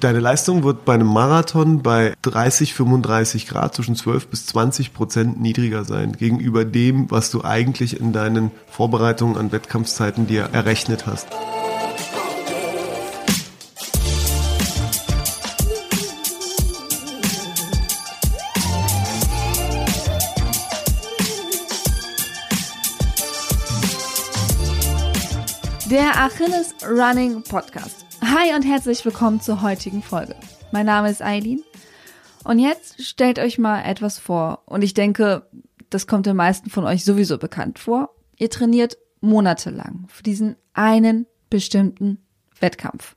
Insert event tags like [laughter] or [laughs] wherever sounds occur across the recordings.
Deine Leistung wird bei einem Marathon bei 30, 35 Grad zwischen 12 bis 20 Prozent niedriger sein gegenüber dem, was du eigentlich in deinen Vorbereitungen an Wettkampfzeiten dir errechnet hast. Der Achilles Running Podcast. Hi und herzlich willkommen zur heutigen Folge. Mein Name ist Eileen und jetzt stellt euch mal etwas vor und ich denke, das kommt den meisten von euch sowieso bekannt vor. Ihr trainiert monatelang für diesen einen bestimmten Wettkampf.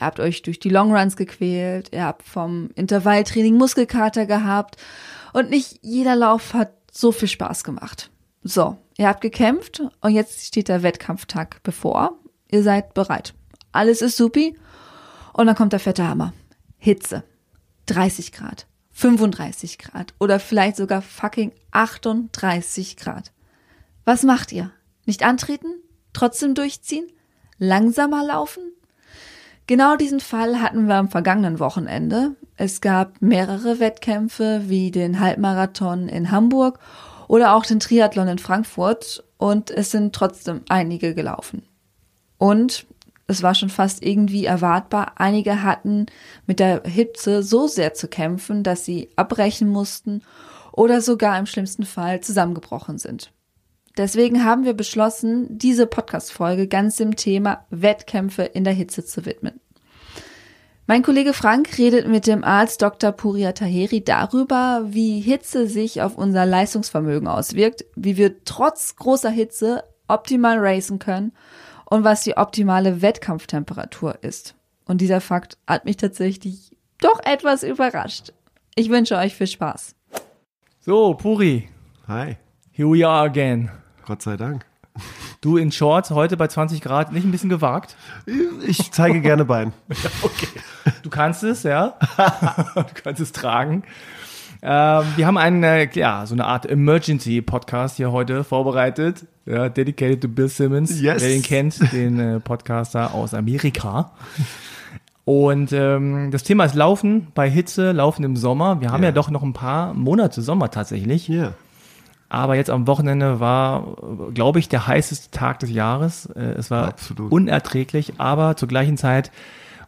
Ihr habt euch durch die Longruns gequält, ihr habt vom Intervalltraining Muskelkater gehabt und nicht jeder Lauf hat so viel Spaß gemacht. So, ihr habt gekämpft und jetzt steht der Wettkampftag bevor. Ihr seid bereit. Alles ist supi. Und dann kommt der fette Hammer. Hitze. 30 Grad. 35 Grad. Oder vielleicht sogar fucking 38 Grad. Was macht ihr? Nicht antreten? Trotzdem durchziehen? Langsamer laufen? Genau diesen Fall hatten wir am vergangenen Wochenende. Es gab mehrere Wettkämpfe wie den Halbmarathon in Hamburg oder auch den Triathlon in Frankfurt und es sind trotzdem einige gelaufen. Und es war schon fast irgendwie erwartbar, einige hatten mit der Hitze so sehr zu kämpfen, dass sie abbrechen mussten oder sogar im schlimmsten Fall zusammengebrochen sind. Deswegen haben wir beschlossen, diese Podcast-Folge ganz dem Thema Wettkämpfe in der Hitze zu widmen. Mein Kollege Frank redet mit dem Arzt Dr. Puria Taheri darüber, wie Hitze sich auf unser Leistungsvermögen auswirkt, wie wir trotz großer Hitze optimal racen können und was die optimale Wettkampftemperatur ist. Und dieser Fakt hat mich tatsächlich doch etwas überrascht. Ich wünsche euch viel Spaß. So, Puri. Hi. Here we are again. Gott sei Dank. Du in Shorts, heute bei 20 Grad, nicht ein bisschen gewagt? Ich zeige gerne Bein. [laughs] okay. Du kannst es, ja. [laughs] du kannst es tragen. Ähm, wir haben einen, äh, ja, so eine Art Emergency-Podcast hier heute vorbereitet. Ja, dedicated to Bill Simmons. Yes. Wer ihn kennt, den äh, Podcaster aus Amerika. Und ähm, das Thema ist Laufen bei Hitze, Laufen im Sommer. Wir haben Ja. ja doch noch ein paar Monate Sommer tatsächlich. Ja. Aber jetzt am Wochenende war, glaube ich, der heißeste Tag des Jahres. Äh, Es war Absolut. unerträglich, aber zur gleichen Zeit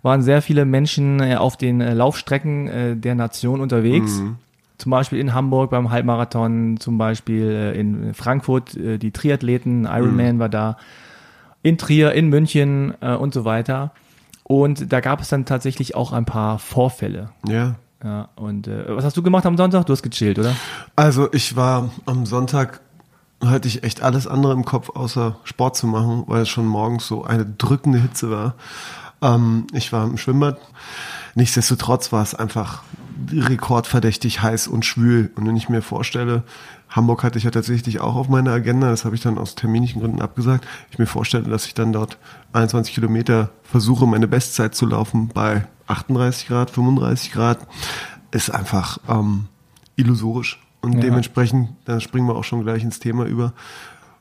waren sehr viele Menschen äh, auf den äh, Laufstrecken der Nation unterwegs. Mhm. Zum Beispiel in Hamburg beim Halbmarathon, zum Beispiel äh, in Frankfurt äh, die Triathleten, Ironman Mhm. war da, in Trier, in München äh, und so weiter. Und da gab es dann tatsächlich auch ein paar Vorfälle. Ja. Ja, und was hast du gemacht am Sonntag? Du hast gechillt, oder? Also ich war am Sonntag, hatte ich echt alles andere im Kopf, außer Sport zu machen, weil es schon morgens so eine drückende Hitze war. Ähm, ich war im Schwimmbad. Nichtsdestotrotz war es einfach rekordverdächtig heiß und schwül. Und wenn ich mir vorstelle, Hamburg hatte ich ja tatsächlich auch auf meiner Agenda, das habe ich dann aus terminischen Gründen abgesagt. Ich mir vorstelle, dass ich dann dort 21 Kilometer versuche, meine Bestzeit zu laufen bei 38 Grad, 35 Grad, ist einfach ähm, illusorisch. Und Ja. dementsprechend, da springen wir auch schon gleich ins Thema über,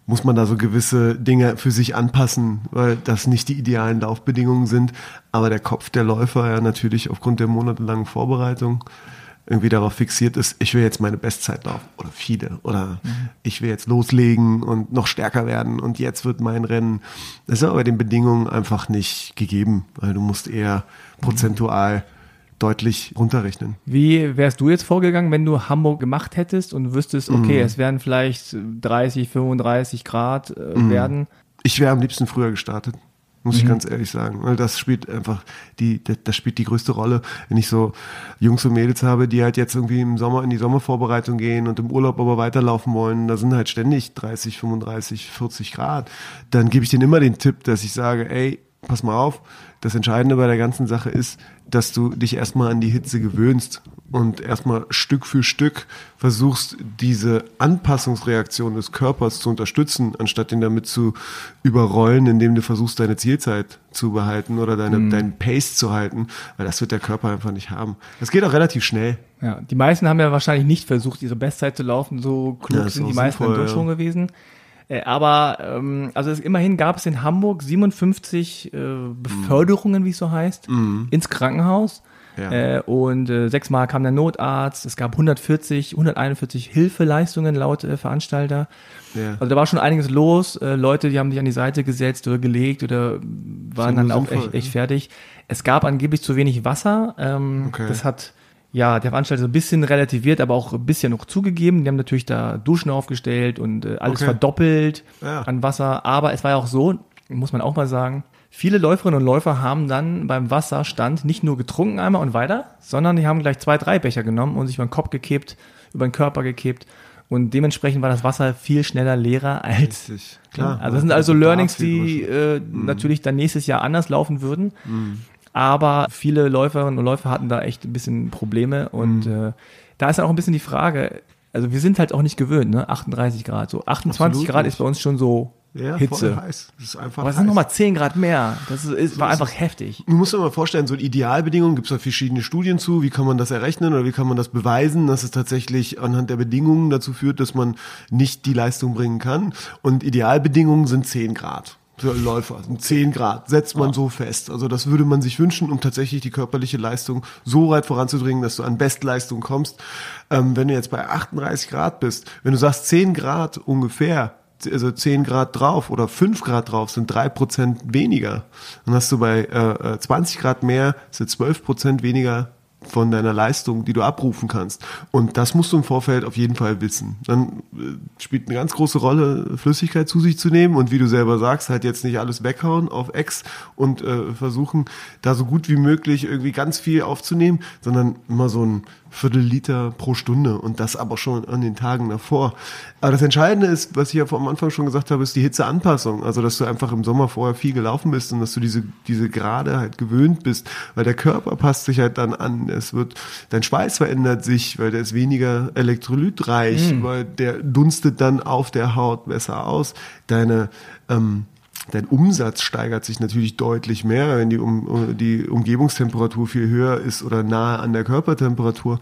muss man da so gewisse Dinge für sich anpassen, weil das nicht die idealen Laufbedingungen sind. Aber der Kopf der Läufer ja natürlich aufgrund der monatelangen Vorbereitung irgendwie darauf fixiert ist, ich will jetzt meine Bestzeit laufen oder viele oder ich will jetzt loslegen und noch stärker werden und jetzt wird mein Rennen. Das ist aber bei den Bedingungen einfach nicht gegeben, weil du musst eher prozentual deutlich runterrechnen. Wie wärst du jetzt vorgegangen, wenn du Hamburg gemacht hättest und wüsstest, okay, Mhm. es werden vielleicht 30, 35 Grad äh, Mhm. werden? Ich wäre am liebsten früher gestartet, muss Mhm. ich ganz ehrlich sagen. Weil das spielt einfach die, das spielt die größte Rolle. Wenn ich so Jungs und Mädels habe, die halt jetzt irgendwie im Sommer in die Sommervorbereitung gehen und im Urlaub aber weiterlaufen wollen, da sind halt ständig 30, 35, 40 Grad, dann gebe ich denen immer den Tipp, dass ich sage, ey, pass mal auf, das Entscheidende bei der ganzen Sache ist, dass du dich erstmal an die Hitze gewöhnst und erstmal Stück für Stück versuchst, diese Anpassungsreaktion des Körpers zu unterstützen, anstatt ihn damit zu überrollen, indem du versuchst, deine Zielzeit zu behalten oder deine, deinen Pace zu halten, weil das wird der Körper einfach nicht haben. Das geht auch relativ schnell. Ja, die meisten haben ja wahrscheinlich nicht versucht, ihre Bestzeit zu laufen. So klug Ja, sind die meisten sinnvoll, dann doch ja. schon gewesen. Äh, aber ähm, also es, immerhin gab es in Hamburg 57 äh, Beförderungen, wie es so heißt, ins Krankenhaus. Ja. Äh, und äh, sechsmal kam der Notarzt. Es gab 140, 141 Hilfeleistungen laut äh, Veranstalter. Ja. Also da war schon einiges los. Äh, Leute, die haben sich an die Seite gesetzt oder gelegt oder waren dann auch echt, echt fertig. Es gab angeblich zu wenig Wasser. Ähm, Okay. Das hat ja der Veranstalter so ein bisschen relativiert, aber auch ein bisschen noch zugegeben. Die haben natürlich da Duschen aufgestellt und äh, alles Okay. verdoppelt Ja. an Wasser. Aber es war ja auch so, muss man auch mal sagen, viele Läuferinnen und Läufer haben dann beim Wasserstand nicht nur getrunken einmal und weiter, sondern die haben gleich zwei, drei Becher genommen und sich über den Kopf gekippt, über den Körper gekippt. Und dementsprechend war das Wasser viel schneller leerer als Richtig. Klar. Klar. Also das sind also Learnings, die äh, natürlich dann nächstes Jahr anders laufen würden. Aber viele Läuferinnen und Läufer hatten da echt ein bisschen Probleme. Und äh, da ist dann auch ein bisschen die Frage, also wir sind halt auch nicht gewöhnt, ne? 38 Grad. So 28 Absolut Grad nicht. ist bei uns schon so ja, Hitze. voll heiß. Das ist einfach Aber es sind nochmal 10 Grad mehr. Das ist, ist, war einfach heftig. Du musst dir mal vorstellen, so Idealbedingungen gibt es da verschiedene Studien zu. Wie kann man das errechnen oder wie kann man das beweisen, dass es tatsächlich anhand der Bedingungen dazu führt, dass man nicht die Leistung bringen kann? Und Idealbedingungen sind 10 Grad. Läufer sind 10 Grad, setzt man so fest. Also das würde man sich wünschen, um tatsächlich die körperliche Leistung so weit voranzubringen, dass du an Bestleistung kommst. Ähm, wenn du jetzt bei 38 Grad bist, wenn du sagst 10 Grad ungefähr, also 10 Grad drauf oder 5 Grad drauf sind 3 Prozent weniger. Dann hast du bei äh, äh, 20 Grad mehr, sind 12 Prozent weniger von deiner Leistung, die du abrufen kannst. Und das musst du im Vorfeld auf jeden Fall wissen. Dann äh, spielt eine ganz große Rolle, Flüssigkeit zu sich zu nehmen und wie du selber sagst, halt jetzt nicht alles weghauen auf Ex und äh, versuchen, da so gut wie möglich irgendwie ganz viel aufzunehmen, sondern immer so ein Viertel Liter pro Stunde und das aber schon an den Tagen davor. Aber das Entscheidende ist, was ich ja am Anfang schon gesagt habe, ist die Hitzeanpassung. Also, dass du einfach im Sommer vorher viel gelaufen bist und dass du diese, diese Grade halt gewöhnt bist, weil der Körper passt sich halt dann an. Es wird, dein Schweiß verändert sich, weil der ist weniger elektrolytreich, weil der dunstet dann auf der Haut besser aus. Deine, ähm, Dein Umsatz steigert sich natürlich deutlich mehr, wenn die, um, die Umgebungstemperatur viel höher ist oder nahe an der Körpertemperatur.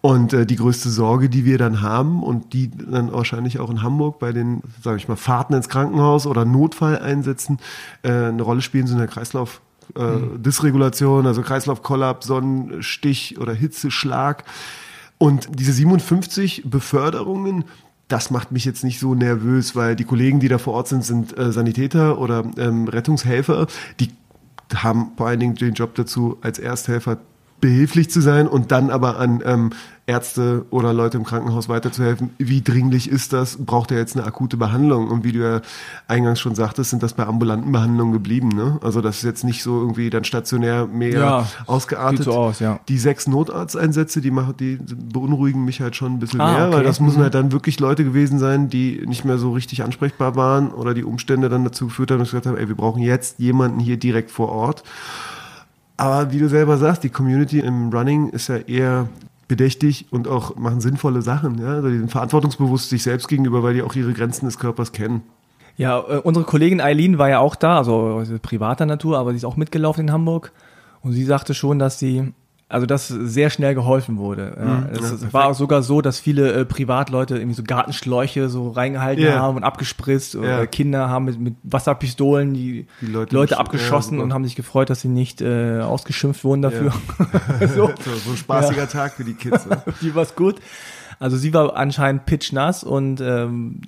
Und äh, die größte Sorge, die wir dann haben und die dann wahrscheinlich auch in Hamburg bei den, sage ich mal, Fahrten ins Krankenhaus oder Notfalleinsätzen äh, eine Rolle spielen, sind der Kreislauf. Äh, Dysregulation, also Kreislaufkollaps, Sonnenstich oder Hitzeschlag. Und diese 57 Beförderungen, das macht mich jetzt nicht so nervös, weil die Kollegen, die da vor Ort sind, sind äh, Sanitäter oder ähm, Rettungshelfer. Die haben vor allen Dingen den Job dazu, als Ersthelfer behilflich zu sein und dann aber an ähm, Ärzte oder Leute im Krankenhaus weiterzuhelfen. Wie dringlich ist das? Braucht er jetzt eine akute Behandlung? Und wie du ja eingangs schon sagtest, sind das bei ambulanten Behandlungen geblieben. Ne? Also das ist jetzt nicht so irgendwie dann stationär mega Ja, ausgeartet. sieht so aus, ja. Die sechs Notarzteinsätze, die machen, die beunruhigen mich halt schon ein bisschen Ah, mehr, okay. weil das müssen halt dann wirklich Leute gewesen sein, die nicht mehr so richtig ansprechbar waren oder die Umstände dann dazu geführt haben, dass sie gesagt haben, ey, wir brauchen jetzt jemanden hier direkt vor Ort. Aber wie du selber sagst, die Community im Running ist ja eher bedächtig und auch machen sinnvolle Sachen. Ja? Also die sind verantwortungsbewusst sich selbst gegenüber, weil die auch ihre Grenzen des Körpers kennen. Ja, äh, unsere Kollegin Eileen war ja auch da, also äh, privater Natur, aber sie ist auch mitgelaufen in Hamburg. Und sie sagte schon, dass sie, also dass sehr schnell geholfen wurde. Ja, Mhm, es ja, es perfekt. war auch sogar so, dass viele äh, Privatleute irgendwie so Gartenschläuche so reingehalten Ja. haben und abgespritzt. Oder Ja. Kinder haben mit, mit Wasserpistolen die, Die Leute Leute, abgeschossen ja, super. und haben sich gefreut, dass sie nicht äh, ausgeschimpft wurden dafür. [laughs] [laughs] so. so ein spaßiger Tag für die Kids. Ne? [laughs] die war's gut. Also sie war anscheinend pitchnass und ähm,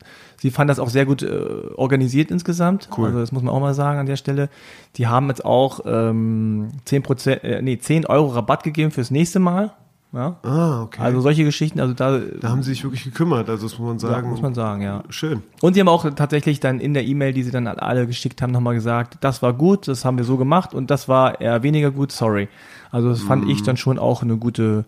sie fand das auch sehr gut äh, organisiert insgesamt. Cool. Also das muss man auch mal sagen an der Stelle. Die haben jetzt auch ähm, 10 Prozent, äh, nee, 10 Euro Rabatt gegeben fürs nächste Mal. Ja. Ah, okay. Also solche Geschichten, also da, da haben sie sich wirklich gekümmert, also das muss man ja, sagen. muss man sagen, ja. Schön. Und sie haben auch tatsächlich dann in der E-Mail, die sie dann an alle geschickt haben, nochmal gesagt, das war gut, das haben wir so gemacht und das war eher weniger gut, sorry. Also das fand ich dann schon auch eine gute,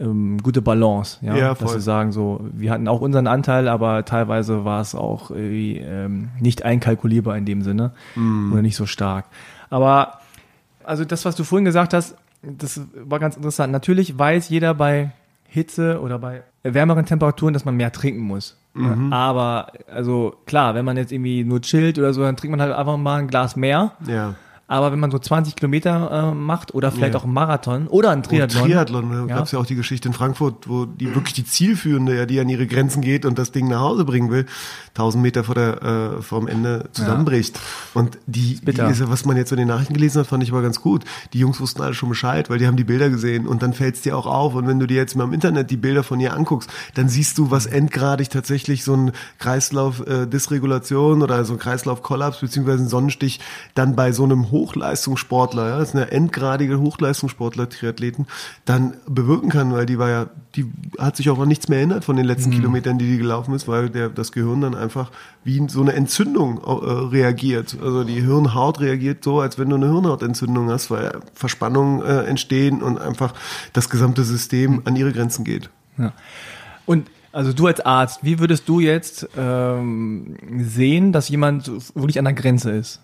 ähm, gute Balance, ja, Ja, dass sie sagen so, wir hatten auch unseren Anteil, aber teilweise war es auch ähm, nicht einkalkulierbar in dem Sinne oder nicht so stark. Aber also das, was du vorhin gesagt hast, das war ganz interessant. Natürlich weiß jeder bei Hitze oder bei wärmeren Temperaturen, dass man mehr trinken muss. Mhm. Aber, also klar, wenn man jetzt irgendwie nur chillt oder so, dann trinkt man halt einfach mal ein Glas mehr. Ja. Aber wenn man so 20 Kilometer äh, macht oder vielleicht Ja. auch einen Marathon oder einen Triathlon. Und Triathlon, da Ja. gab es ja auch die Geschichte in Frankfurt, wo die wirklich die Zielführende, ja, die an ihre Grenzen geht und das Ding nach Hause bringen will, 1000 Meter vor der äh, vom Ende zusammenbricht. Und die, die ist, ja, was man jetzt in den Nachrichten gelesen hat, fand ich aber ganz gut. Die Jungs wussten alle schon Bescheid, weil die haben die Bilder gesehen und dann fällt es dir auch auf. Und wenn du dir jetzt mal im Internet die Bilder von ihr anguckst, dann siehst du, was endgradig tatsächlich so ein Kreislauf äh, Dysregulation oder so ein Kreislaufkollaps beziehungsweise ein Sonnenstich dann bei so einem Hochleistungssportler, ja, das ist eine endgradige Hochleistungssportler, Triathleten, dann bewirken kann, weil die war ja, die hat sich auch an nichts mehr erinnert von den letzten Kilometern, die die gelaufen ist, weil der, das Gehirn dann einfach wie so eine Entzündung äh, reagiert. Also die Hirnhaut reagiert so, als wenn du eine Hirnhautentzündung hast, weil Verspannungen äh, entstehen und einfach das gesamte System an ihre Grenzen geht. Ja. Und also du als Arzt, wie würdest du jetzt ähm, sehen, dass jemand wirklich an der Grenze ist?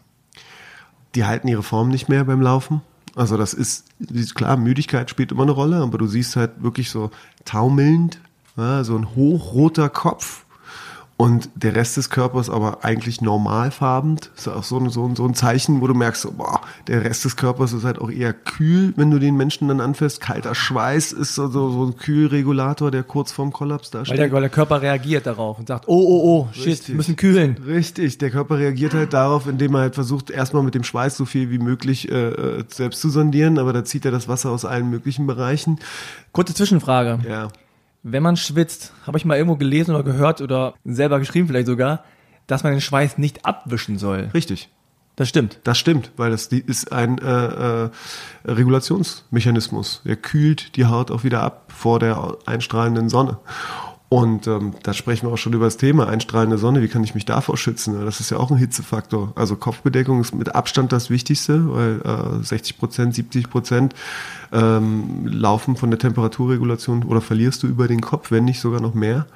Die halten ihre Form nicht mehr beim Laufen. Also das ist, klar, Müdigkeit spielt immer eine Rolle, aber du siehst halt wirklich so taumelnd, ja, so ein hochroter Kopf und der Rest des Körpers aber eigentlich normalfarben. Ist auch so ein, so, ein, so ein Zeichen, wo du merkst, so, boah, der Rest des Körpers ist halt auch eher kühl, wenn du den Menschen dann anfährst. Kalter Schweiß ist so, so, so ein Kühlregulator, der kurz vorm Kollaps da Weil steht. der, weil der Körper reagiert darauf und sagt, oh, oh, oh, shit, Richtig. wir müssen kühlen. Richtig, der Körper reagiert halt darauf, indem er halt versucht, erstmal mit dem Schweiß so viel wie möglich äh, äh, selbst zu sondieren, aber da zieht er das Wasser aus allen möglichen Bereichen. Kurze Zwischenfrage. Ja. Wenn man schwitzt, habe ich mal irgendwo gelesen oder gehört oder selber geschrieben vielleicht sogar, dass man den Schweiß nicht abwischen soll. Richtig. Das stimmt. Das stimmt, weil das ist ein äh, äh, Regulationsmechanismus. Er kühlt die Haut auch wieder ab vor der einstrahlenden Sonne. Und ähm, da sprechen wir auch schon über das Thema einstrahlende Sonne. Wie kann ich mich davor schützen? Das ist ja auch ein Hitzefaktor. Also Kopfbedeckung ist mit Abstand das Wichtigste, weil äh, 60 Prozent, 70 Prozent ähm, laufen von der Temperaturregulation oder verlierst du über den Kopf, wenn nicht sogar noch mehr.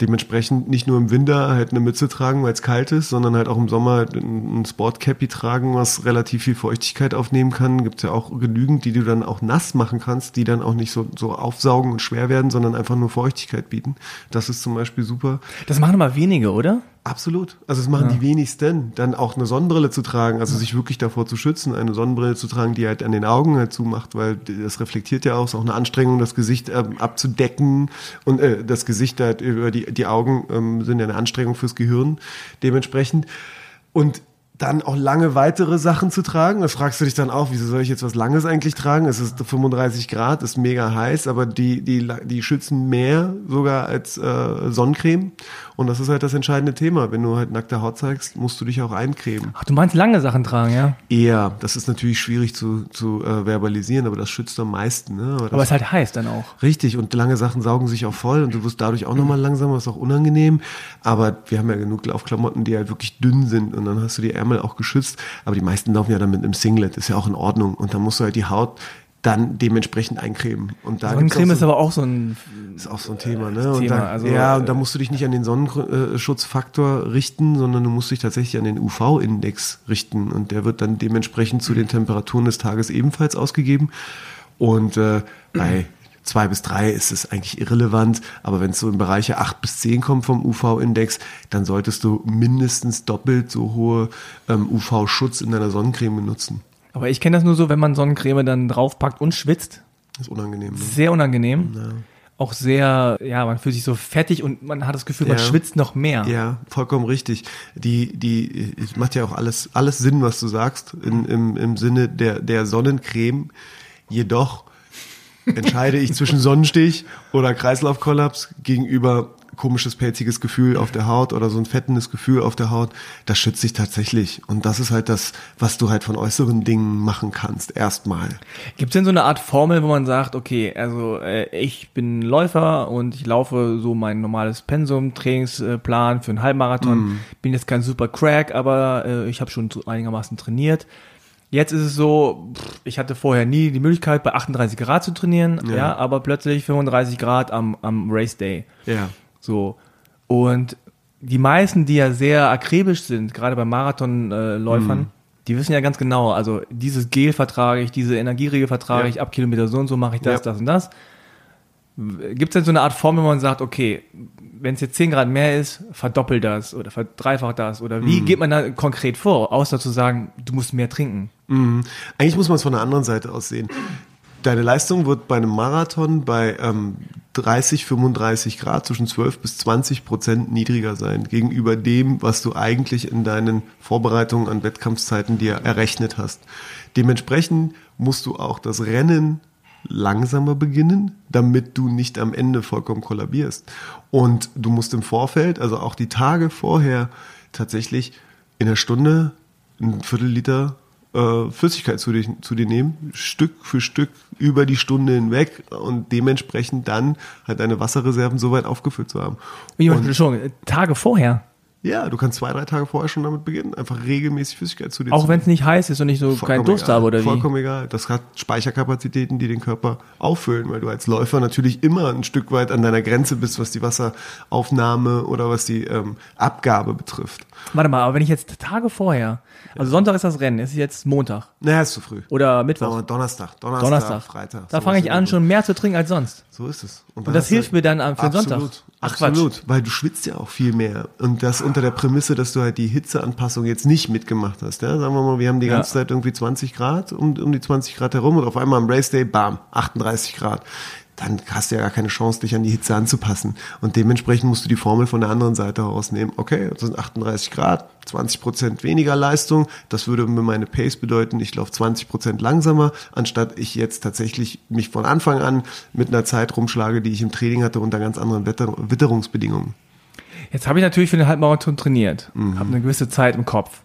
Dementsprechend nicht nur im Winter halt eine Mütze tragen, weil es kalt ist, sondern halt auch im Sommer ein Sportcappy tragen, was relativ viel Feuchtigkeit aufnehmen kann. Gibt ja auch genügend, die du dann auch nass machen kannst, die dann auch nicht so, so aufsaugen und schwer werden, sondern einfach nur Feuchtigkeit bieten. Das ist zum Beispiel super. Das machen aber wenige, oder? Absolut. Also es machen die wenigsten. Dann auch eine Sonnenbrille zu tragen, also sich wirklich davor zu schützen, eine Sonnenbrille zu tragen, die halt an den Augen halt zumacht, weil das reflektiert ja auch, ist auch eine Anstrengung, das Gesicht ähm, abzudecken und äh, das Gesicht halt über die, die Augen ähm, sind ja eine Anstrengung fürs Gehirn dementsprechend. Und dann auch lange weitere Sachen zu tragen. Da fragst du dich dann auch, wieso soll ich jetzt was Langes eigentlich tragen? Es ist 35 Grad, ist mega heiß, aber die, die, die schützen mehr sogar als äh, Sonnencreme. Und das ist halt das entscheidende Thema. Wenn du halt nackte Haut zeigst, musst du dich auch eincremen. Ach, du meinst lange Sachen tragen, ja? Eher, das ist natürlich schwierig zu, zu äh, verbalisieren, aber das schützt am meisten. Ne? Aber Aber es ist halt heiß dann auch. Richtig, und lange Sachen saugen sich auch voll und du wirst dadurch auch nochmal langsamer, ist auch unangenehm. Aber wir haben ja genug Laufklamotten, die halt wirklich dünn sind und dann hast du die Ärmel auch geschützt. Aber die meisten laufen ja dann mit einem Singlet, ist ja auch in Ordnung. Und dann musst du halt die Haut dann dementsprechend eincremen. Und da Sonnencreme auch ist so, aber auch so ein, ist auch so ein Thema, ne? Und Thema, da, also, ja, und äh, da musst du dich nicht an den Sonnenschutzfaktor richten, sondern du musst dich tatsächlich an den UV-Index richten. Und der wird dann dementsprechend zu den Temperaturen des Tages ebenfalls ausgegeben. Und äh, bei zwei bis drei ist es eigentlich irrelevant, aber wenn es so in Bereiche acht bis zehn kommt vom UV-Index, dann solltest du mindestens doppelt so hohe ähm, UV-Schutz in deiner Sonnencreme benutzen. Aber ich kenne das nur so, wenn man Sonnencreme dann draufpackt und schwitzt. Das ist unangenehm. Ne? Sehr unangenehm. Auch sehr, ja, man fühlt sich so fettig und man hat das Gefühl, man Ja. schwitzt noch mehr. Ja, vollkommen richtig. Die, die, es macht ja auch alles, alles Sinn, was du sagst, in, im, im Sinne der, der Sonnencreme. Jedoch entscheide ich zwischen Sonnenstich oder Kreislaufkollaps gegenüber komisches, pelziges Gefühl auf der Haut oder so ein fettendes Gefühl auf der Haut. Das schützt dich tatsächlich. Und das ist halt das, was du halt von äußeren Dingen machen kannst. Erstmal. Gibt es denn so eine Art Formel, wo man sagt, okay, also äh, ich bin Läufer und ich laufe so mein normales Pensum, Trainingsplan für einen Halbmarathon. Bin jetzt kein super Crack, aber äh, ich habe schon einigermaßen trainiert. Jetzt ist es so, ich hatte vorher nie die Möglichkeit, bei 38 Grad zu trainieren, ja, Ja. aber plötzlich 35 Grad am, am Race Day. Ja. So. Und die meisten, die ja sehr akribisch sind, gerade bei Marathonläufern, Läufern, die wissen ja ganz genau, also dieses Gel vertrage ich, diese Energieriegel vertrage Ja. ich, ab Kilometer so und so mache ich das, Ja. das und das. Gibt es denn so eine Art Formel, wo man sagt, okay, wenn es jetzt 10 Grad mehr ist, verdoppelt das oder verdreifacht das? Oder wie geht man da konkret vor, außer zu sagen, du musst mehr trinken? Eigentlich muss man es von der anderen Seite aus sehen. Deine Leistung wird bei einem Marathon bei ähm, 30, 35 Grad zwischen 12 bis 20 Prozent niedriger sein gegenüber dem, was du eigentlich in deinen Vorbereitungen an Wettkampfzeiten dir errechnet hast. Dementsprechend musst du auch das Rennen langsamer beginnen, damit du nicht am Ende vollkommen kollabierst. Und du musst im Vorfeld, also auch die Tage vorher, tatsächlich in der Stunde ein Viertel Liter äh, Flüssigkeit zu dir, zu dir nehmen, Stück für Stück über die Stunde hinweg und dementsprechend dann halt deine Wasserreserven so weit aufgefüllt zu haben. Wie Und- schon Tage vorher, ja, du kannst zwei, drei Tage vorher schon damit beginnen, einfach regelmäßig Flüssigkeit zu dir auch wenn es nicht heiß ist und ich so keinen Vollkommen Durst egal. habe oder wie? Vollkommen egal. Das hat Speicherkapazitäten, die den Körper auffüllen, weil du als Läufer natürlich immer ein Stück weit an deiner Grenze bist, was die Wasseraufnahme oder was die ähm, Abgabe betrifft. Warte mal, aber wenn ich jetzt Tage vorher, also Sonntag ist das Rennen, es ist jetzt Montag Naja, ist zu früh. oder Mittwoch, Donnerstag, Donnerstag, Donnerstag, Freitag. da fange ich an, schon mehr zu trinken als sonst. So ist es. Und das hast du- hilft mir dann für den absolut, Sonntag. Ach, Quatsch. absolut, weil du schwitzt ja auch viel mehr. Und das unter der Prämisse, dass du halt die Hitzeanpassung jetzt nicht mitgemacht hast. Ja? Sagen wir mal, wir haben die Ja. ganze Zeit irgendwie 20 Grad, um, um die 20 Grad herum und auf einmal am Race Day, bam, 38 Grad. Dann hast du ja gar keine Chance, dich an die Hitze anzupassen. Und dementsprechend musst du die Formel von der anderen Seite herausnehmen. Okay, das sind 38 Grad, 20 Prozent weniger Leistung. Das würde mir meine Pace bedeuten, ich laufe 20 Prozent langsamer, anstatt ich jetzt tatsächlich mich von Anfang an mit einer Zeit rumschlage, die ich im Training hatte, unter ganz anderen Wetter Witterungsbedingungen. Jetzt habe ich natürlich für den Halbmarathon trainiert, Mhm. habe eine gewisse Zeit im Kopf.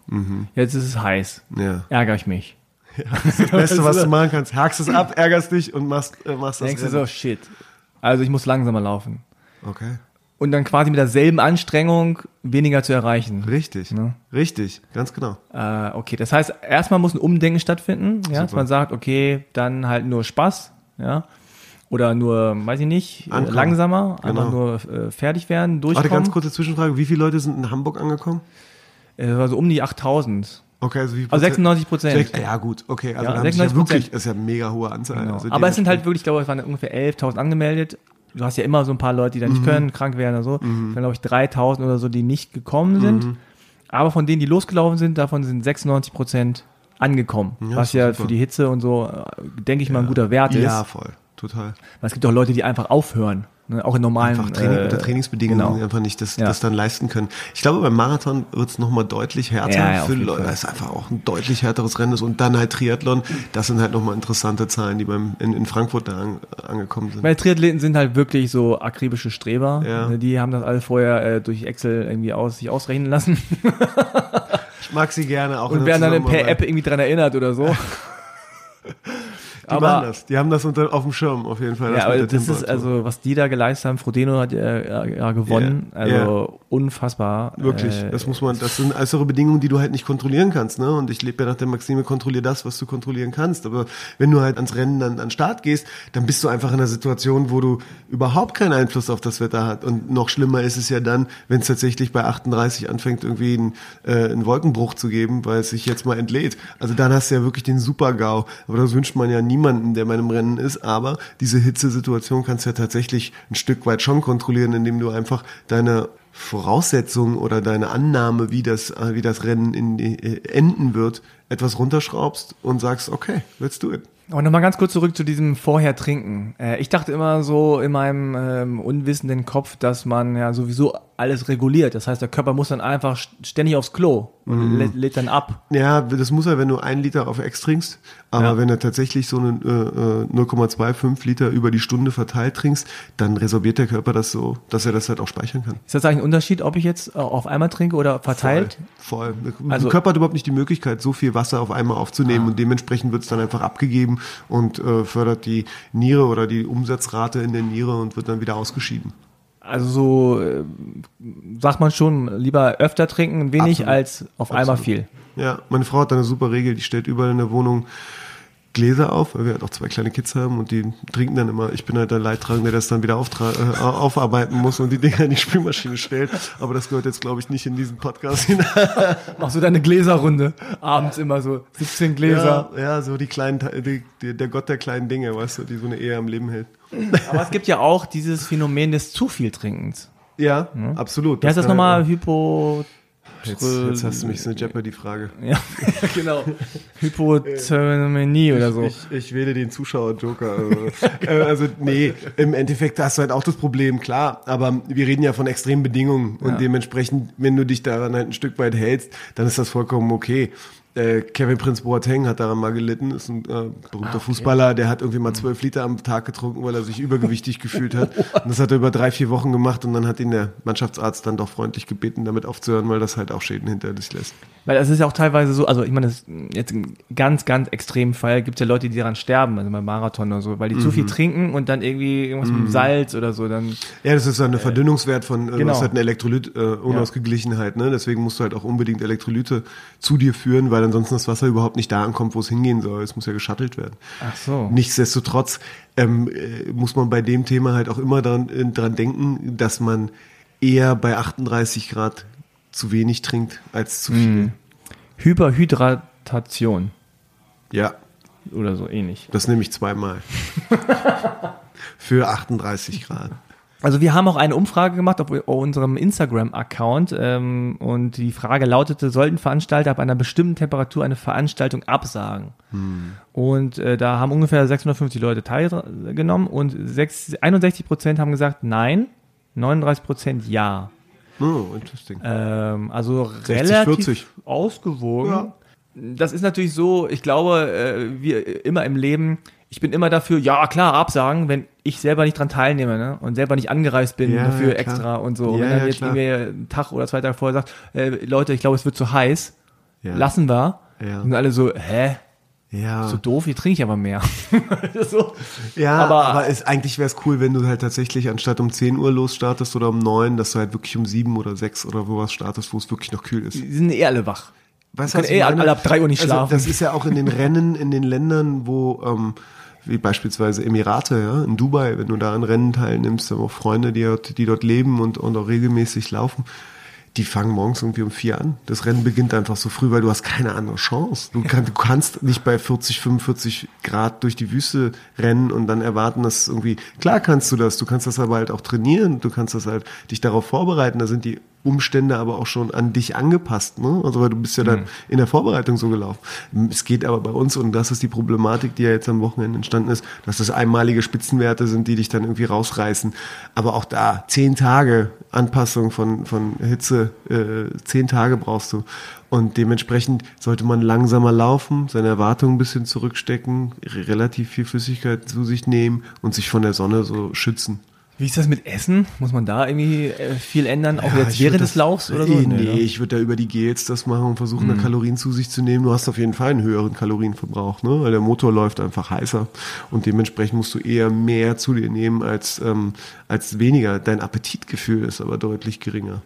Jetzt ist es heiß, Ja. ärgere ich mich. Das ist das [laughs] Beste, was du machen kannst. Hakst es ab, ärgerst dich und machst, äh, machst das Denkst du so, shit. Also ich muss langsamer laufen. Okay. Und dann quasi mit derselben Anstrengung weniger zu erreichen. Richtig. Ne? Richtig. Ganz genau. Äh, okay, das heißt, erstmal muss ein Umdenken stattfinden, ja, dass man sagt, okay, dann halt nur Spaß, ja, oder nur, weiß ich nicht, äh, Ankommen. langsamer, einfach Genau. nur äh, fertig werden, Warte, durchkommen. ganz kurze Zwischenfrage. Wie viele Leute sind in Hamburg angekommen? Äh, also um die 8000. Okay, also wie Also 96 Prozent. Ja, gut, okay. Also Ja, dann haben sich ja 96%. wirklich, das ist ja eine mega hohe Anzahl. Genau. Also Aber es sind halt wirklich, ich glaube, es waren ungefähr 11.000 angemeldet. Du hast ja immer so ein paar Leute, die da Mhm. nicht können, krank werden oder so. Es waren, glaube ich, 3.000 oder so, die nicht gekommen sind. Mhm. Aber von denen, die losgelaufen sind, davon sind 96 Prozent angekommen. Ja, was ja super. für die Hitze und so, äh, denke ich mal, ein guter Wert ist. Ja, voll. Total. Weil es gibt auch Leute, die einfach aufhören. Ne? Auch in normalen Einfach Training, äh, unter Trainingsbedingungen genau. einfach nicht das, Ja. das dann leisten können. Ich glaube, beim Marathon wird es nochmal deutlich härter Ja, ja, für Leute. Das ist einfach auch ein deutlich härteres Rennen ist. Und dann halt Triathlon. Das sind halt nochmal interessante Zahlen, die beim, in, in Frankfurt da an, angekommen sind. Weil Triathleten sind halt wirklich so akribische Streber. Ja. Ne, Die haben das alle vorher äh, durch Excel irgendwie aus, sich ausrechnen lassen Ich mag sie gerne auch. [laughs] und werden dann per. App irgendwie dran erinnert oder so. [laughs] Die machen das. Die haben das unter, auf dem Schirm auf jeden Fall. Ja, aber das ist also, was die da geleistet haben, Frodeno hat ja, ja gewonnen, Ja, also unfassbar. Wirklich, Äh, das muss man, das sind äußere Bedingungen, die du halt nicht kontrollieren kannst, ne? Und ich lebe ja nach der Maxime, kontrollier das, was du kontrollieren kannst. Aber wenn du halt ans Rennen dann an den Start gehst, dann bist du einfach in einer Situation, wo du überhaupt keinen Einfluss auf das Wetter hast. Und noch schlimmer ist es ja dann, wenn es tatsächlich bei 38 anfängt, irgendwie einen, äh, einen Wolkenbruch zu geben, weil es sich jetzt mal entlädt. Also dann hast du ja wirklich den Super-GAU. Aber das wünscht man ja niemandem, der bei einem Rennen ist. Aber diese Hitzesituation kannst du ja tatsächlich ein Stück weit schon kontrollieren, indem du einfach deine Voraussetzung oder deine Annahme, wie das, äh, wie das Rennen in äh, enden wird, etwas runterschraubst und sagst, okay, let's do it. Aber nochmal ganz kurz zurück zu diesem vorher trinken. Äh, ich dachte immer so in meinem ähm, unwissenden Kopf, dass man ja sowieso alles reguliert. Das heißt, der Körper muss dann einfach ständig aufs Klo und lä lädt dann ab. Ja, das muss er, wenn du einen Liter auf Ex trinkst, aber Ja. wenn er tatsächlich so einen äh, äh, 0,25 Liter über die Stunde verteilt trinkst, dann resorbiert der Körper das so, dass er das halt auch speichern kann. Ist das eigentlich ein Unterschied, ob ich jetzt äh, auf einmal trinke oder verteilt? Voll. voll. Also- der Körper hat überhaupt nicht die Möglichkeit, so viel Wasser auf einmal aufzunehmen und dementsprechend wird es dann einfach abgegeben und äh, fördert die Niere oder die Umsatzrate in der Niere und wird dann wieder ausgeschieden. Also so äh, sagt man schon, lieber öfter trinken, wenig Absolut. als auf einmal viel. Ja, meine Frau hat da eine super Regel, die stellt überall in der Wohnung Gläser auf, weil wir halt auch zwei kleine Kids haben und die trinken dann immer. Ich bin halt der Leidtragende, der das dann wieder äh, aufarbeiten muss und die Dinger in die Spülmaschine stellt. Aber das gehört jetzt, glaube ich, nicht in diesen Podcast hinein. [laughs] Machst du deine Gläserrunde? Abends immer so 17 Gläser. Ja, ja, so die kleinen, die, die, der Gott der kleinen Dinge, weißt du, die so eine Ehe am Leben hält. Aber es gibt ja auch dieses Phänomen des zu viel Trinkens. Ja, absolut. Wie heißt das kann nochmal? halt- Hypo... Jetzt, jetzt hast du mich so eine Jeopardy-Frage. [laughs] Ja, genau. Hypothermie oder so. Ich, ich wähle den Zuschauer-Joker. Also, [laughs] also nee, im Endeffekt hast du halt auch das Problem, klar. Aber wir reden ja von extremen Bedingungen und Ja. dementsprechend, wenn du dich daran halt ein Stück weit hältst, dann ist das vollkommen okay. Äh, Kevin Prince Boateng hat daran mal gelitten, ist ein äh, berühmter Fußballer, der hat irgendwie mal zwölf Liter am Tag getrunken, weil er sich übergewichtig [laughs] gefühlt hat. Und das hat er über drei, vier Wochen gemacht und dann hat ihn der Mannschaftsarzt dann doch freundlich gebeten, damit aufzuhören, weil das halt auch Schäden hinter sich lässt. Weil es ist ja auch teilweise so, also ich meine, das ist jetzt im ganz, ganz extremen Fall gibt es ja Leute, die daran sterben, also beim Marathon oder so, weil die zu viel trinken und dann irgendwie irgendwas mit Salz oder so, dann Ja, das ist so eine Verdünnungswert von, äh, genau. du hast halt eine Elektrolyt-Unausgeglichenheit, ne? Deswegen musst du halt auch unbedingt Elektrolyte zu dir führen, weil ansonsten das Wasser überhaupt nicht da ankommt, wo es hingehen soll. Es muss ja geschattelt werden. Ach so. Nichtsdestotrotz ähm, äh, muss man bei dem Thema halt auch immer dran, äh, dran denken, dass man eher bei 38 Grad zu wenig trinkt als zu viel. Hyperhydratation Ja, oder so ähnlich. das nehme ich zweimal. [laughs] Für 38 Grad. Also wir haben auch eine Umfrage gemacht auf unserem Instagram-Account ähm, und die Frage lautete, sollten Veranstalter ab einer bestimmten Temperatur eine Veranstaltung absagen? Und äh, da haben ungefähr 650 Leute teilgenommen und 6, 61 Prozent haben gesagt nein, 39 Prozent ja. Oh, interesting. Ähm, also 60, relativ 40. ausgewogen. Ja. Das ist natürlich so, ich glaube, äh, wie immer im Leben, ich bin immer dafür, ja klar, absagen, wenn ich selber nicht dran teilnehme ne? und selber nicht angereist bin Ja, dafür ja, extra und so. Ja, wenn dann jetzt irgendwie einen Tag oder zwei Tage vorher sagt, äh, Leute, ich glaube, es wird zu heiß, lassen wir. Und alle so, hä? Ja. So doof, hier trinke ich aber mehr. [laughs] so. Ja, Aber- aber, es, eigentlich wäre es cool, wenn du halt tatsächlich anstatt um 10 Uhr losstartest oder um 9, dass du halt wirklich um 7 oder 6 oder sowas startest, wo es wirklich noch kühl ist. Die sind eh alle wach. Weißt was eh alle ab 3 Uhr nicht schlafen. Also, das ist ja auch in den Rennen, in den Ländern, wo, ähm, wie beispielsweise Emirate, ja, in Dubai, wenn du da an Rennen teilnimmst, haben auch Freunde, die dort, die dort leben und, und auch regelmäßig laufen. Die fangen morgens irgendwie um vier an. Das Rennen beginnt einfach so früh, weil du hast keine andere Chance. Du, kann, du kannst nicht bei 40, 45 Grad durch die Wüste rennen und dann erwarten, dass irgendwie, klar kannst du das, du kannst das aber halt auch trainieren, du kannst das halt dich darauf vorbereiten, da sind die Umstände aber auch schon an dich angepasst, ne? Also weil du bist ja dann in der Vorbereitung so gelaufen. Es geht aber bei uns und das ist die Problematik, die ja jetzt am Wochenende entstanden ist, dass das einmalige Spitzenwerte sind, die dich dann irgendwie rausreißen. Aber auch da zehn Tage Anpassung von von Hitze, äh, zehn Tage brauchst du und dementsprechend sollte man langsamer laufen, seine Erwartungen ein bisschen zurückstecken, re- relativ viel Flüssigkeit zu sich nehmen und sich von der Sonne so schützen. Wie ist das mit Essen? Muss man da irgendwie äh, viel ändern, auch Ja, jetzt während des das- Laufs oder so? Eh, Nee, ne? ich würde da über die Gels das machen und versuchen, da Kalorien zu sich zu nehmen. Du hast auf jeden Fall einen höheren Kalorienverbrauch, ne? weil der Motor läuft einfach heißer und dementsprechend musst du eher mehr zu dir nehmen als, ähm, als weniger. Dein Appetitgefühl ist aber deutlich geringer.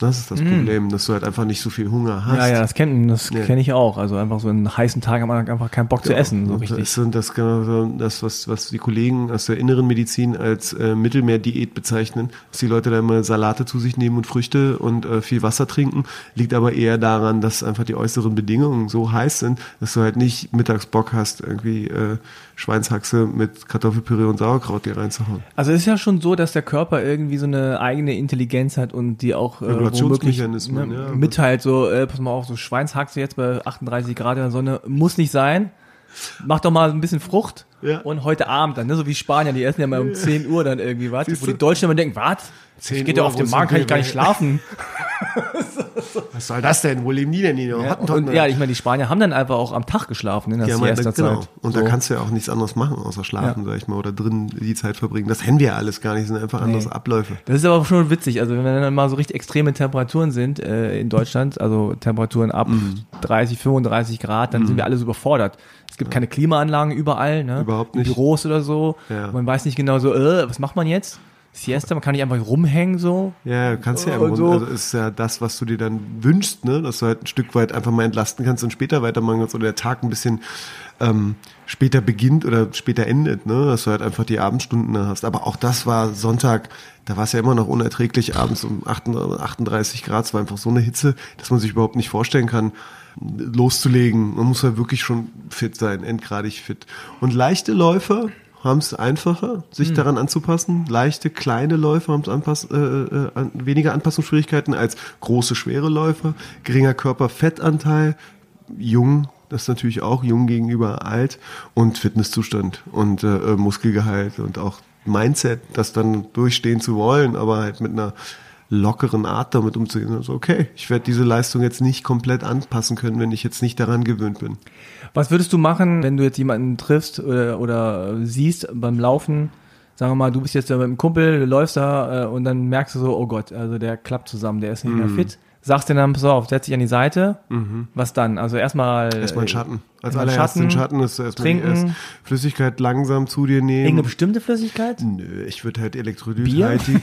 Das ist das Problem, dass du halt einfach nicht so viel Hunger hast. Ja, ja, das kenne das Ja. kenn ich auch. Also einfach so in heißen Tagen hat man einfach keinen Bock zu essen, so richtig. Das sind das genau so das, was, was die Kollegen aus der inneren Medizin als äh, Mittelmeerdiät bezeichnen, dass die Leute da immer Salate zu sich nehmen und Früchte und äh, viel Wasser trinken, liegt aber eher daran, dass einfach die äußeren Bedingungen so heiß sind, dass du halt nicht mittags Bock hast, irgendwie äh, Schweinshaxe mit Kartoffelpüree und Sauerkraut dir reinzuhauen. Also es ist ja schon so, dass der Körper irgendwie so eine eigene Intelligenz hat und die auch äh, womöglich ne, ja. mitteilt, so, äh, pass mal auf, so Schweinshaxe jetzt bei 38 Grad in der Sonne, muss nicht sein. Mach doch mal ein bisschen Frucht. Ja. Und heute Abend dann, ne, so wie Spanier, die essen ja mal um 10 Uhr dann irgendwie was, Siehst wo du? die Deutschen immer denken, was? 10 Ich geht ja auf den Magen, kann ich gar nicht schlafen. [laughs] [laughs] [laughs] Was soll das denn? Wo leben die denn? Die Ja, und, ja, ich meine, die Spanier haben dann einfach auch am Tag geschlafen in der Ja, Siesta-Zeit. genau. Und so. da kannst du ja auch nichts anderes machen, außer schlafen, sag ich mal, oder drin die Zeit verbringen. Das kennen wir ja alles gar nicht, sind einfach andere Nee. Abläufe. Das ist aber schon witzig. Also wenn dann mal so richtig extreme Temperaturen sind äh, in Deutschland, also Temperaturen ab Mhm. 30, 35 Grad, dann sind wir alles überfordert. Es gibt keine Klimaanlagen überall, ne? Überhaupt nicht. Büros oder so. Ja. Man weiß nicht genau so, äh, was macht man jetzt? Siesta, man kann nicht einfach rumhängen so. Ja, du kannst ja im Und Grunde, so. also ist ja das, was du dir dann wünschst, ne? dass du halt ein Stück weit einfach mal entlasten kannst und später weitermachen kannst oder der Tag ein bisschen ähm, später beginnt oder später endet, ne? dass du halt einfach die Abendstunden da hast. Aber auch das war Sonntag, da war es ja immer noch unerträglich abends um 38 38 Grad, es war einfach so eine Hitze, dass man sich überhaupt nicht vorstellen kann, loszulegen. Man muss halt wirklich schon fit sein, endgradig fit. Und leichte Läufer haben es einfacher, sich daran anzupassen. Leichte, kleine Läufer haben es anpass äh, äh, an, weniger Anpassungsschwierigkeiten als große, schwere Läufer. Geringer Körperfettanteil, jung, das ist natürlich auch jung gegenüber alt und Fitnesszustand und äh, Muskelgehalt und auch Mindset, das dann durchstehen zu wollen, aber halt mit einer lockeren Art damit umzugehen. Also okay, ich werde diese Leistung jetzt nicht komplett anpassen können, wenn ich jetzt nicht daran gewöhnt bin. Was würdest du machen, wenn du jetzt jemanden triffst oder, oder siehst beim Laufen? Sagen wir mal, du bist jetzt mit einem Kumpel, du läufst da äh, und dann merkst du so, oh Gott, also der klappt zusammen, der ist nicht mehr Mhm. fit. Sagst dir dann, pass auf, setz dich an die Seite. Was dann? Also erstmal. Erstmal einen Schatten. Als allererstes den Schatten, Schatten ist erstmal trinken. erst Flüssigkeit langsam zu dir nehmen. Irgendeine bestimmte Flüssigkeit? Nö, ich würde halt Elektrolyt Bier? halten.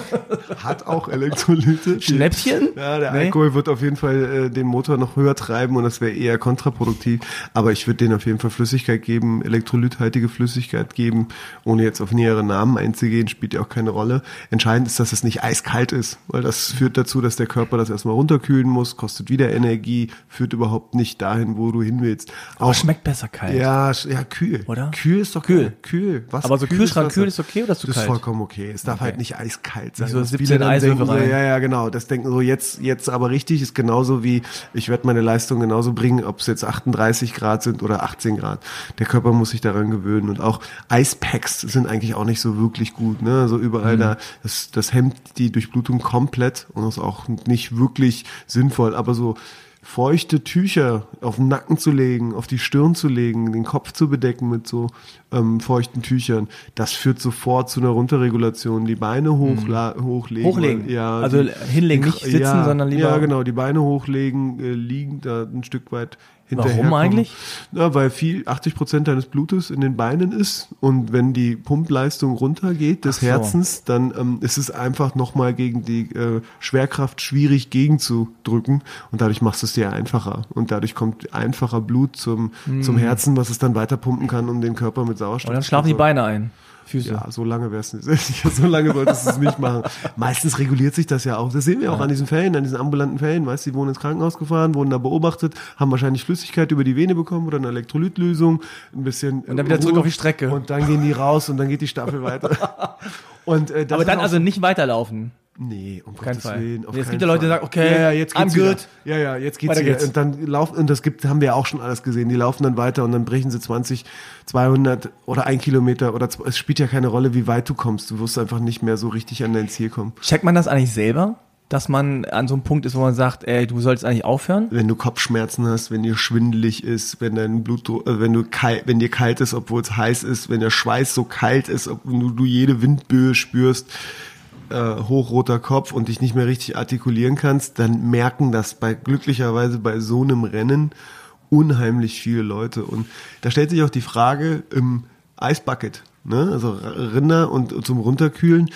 [laughs] Hat auch Elektrolyte. Schnäppchen? Ja, der Nee? Alkohol wird auf jeden Fall äh, den Motor noch höher treiben und das wäre eher kontraproduktiv. Aber ich würde denen auf jeden Fall Flüssigkeit geben, elektrolythaltige Flüssigkeit geben, ohne jetzt auf nähere Namen einzugehen, spielt ja auch keine Rolle. Entscheidend ist, dass es nicht eiskalt ist, weil das führt dazu, dass der Körper das erstmal runterkühlen muss, kostet wieder Energie, führt überhaupt nicht dahin, wo du hin willst. Aber schmeckt besser kalt. Ja, ja, kühl. Oder? Kühl ist doch Kühl. Kühl. Was Aber so Kühlschrank Wasser. kühl ist okay oder ist zu Das ist kalt? vollkommen okay. Es darf halt nicht eiskalt sein. Nicht so Was 17 viele dann Eiswürfel denken so, rein. Ja, ja, genau. Das denken so jetzt, jetzt aber richtig ist genauso wie, ich werde meine Leistung genauso bringen, ob es jetzt 38 Grad sind oder 18 Grad. Der Körper muss sich daran gewöhnen. Und auch Eispacks sind eigentlich auch nicht so wirklich gut. Ne? Also überall Mhm. da, das, das hemmt die Durchblutung komplett und ist auch nicht wirklich sinnvoll. Aber so feuchte Tücher auf den Nacken zu legen, auf die Stirn zu legen, den Kopf zu bedecken mit so ähm, feuchten Tüchern, das führt sofort zu einer Runterregulation. Die Beine hochla hochlegen. Mhm. Hochlegen. weil- Ja, Also hinlegen, nicht sitzen, ja, sondern lieber- Ja, genau, die Beine hochlegen, äh, liegen da ein Stück weit. Warum eigentlich? Ja, weil viel, 80 Prozent deines Blutes in den Beinen ist und wenn die Pumpleistung runtergeht des so. Herzens, dann ähm, ist es einfach nochmal gegen die äh, Schwerkraft schwierig gegenzudrücken und dadurch machst du es dir einfacher und dadurch kommt einfacher Blut zum, zum Herzen, was es dann weiter pumpen kann, um den Körper mit Sauerstoff Und dann zu schlafen die versorgen. Beine ein. Füße. Ja, so lange wär's nicht. [laughs] so lange solltest du es nicht machen. Meistens reguliert sich das ja auch. Das sehen wir auch an diesen Fällen, an diesen ambulanten Fällen. Weißt du, die wurden ins Krankenhaus gefahren, wurden da beobachtet, haben wahrscheinlich Flüssigkeit über die Vene bekommen oder eine Elektrolytlösung, ein bisschen. Und dann wieder zurück auf die Strecke. Und dann gehen die raus und dann geht die Staffel weiter. [laughs] Und, äh, Aber dann also so- nicht weiterlaufen. Nee, um keinen Gottes Fall. Willen. Auf Nee, es gibt ja Leute, die sagen, okay, ja, ja, jetzt geht's I'm wieder. good. Ja, ja, jetzt geht's Weiter wieder. geht's. Und dann laufen, und das gibt, haben wir ja auch schon alles gesehen. Die laufen dann weiter und dann brechen sie 20, 200 oder ein Kilometer oder es spielt ja keine Rolle, wie weit du kommst. Du wirst einfach nicht mehr so richtig an dein Ziel kommen. Checkt man das eigentlich selber? Dass man an so einem Punkt ist, wo man sagt, ey, du sollst eigentlich aufhören? Wenn du Kopfschmerzen hast, wenn dir schwindelig ist, wenn dein Blutdruck, äh, wenn du kalt, wenn dir kalt ist, obwohl es heiß ist, wenn der Schweiß so kalt ist, ob du, du jede Windböe spürst, äh, hochroter Kopf und dich nicht mehr richtig artikulieren kannst, dann merken das bei glücklicherweise bei so einem Rennen unheimlich viele Leute. Und da stellt sich auch die Frage im Eisbucket, ne? also Rinder und zum Runterkühlen.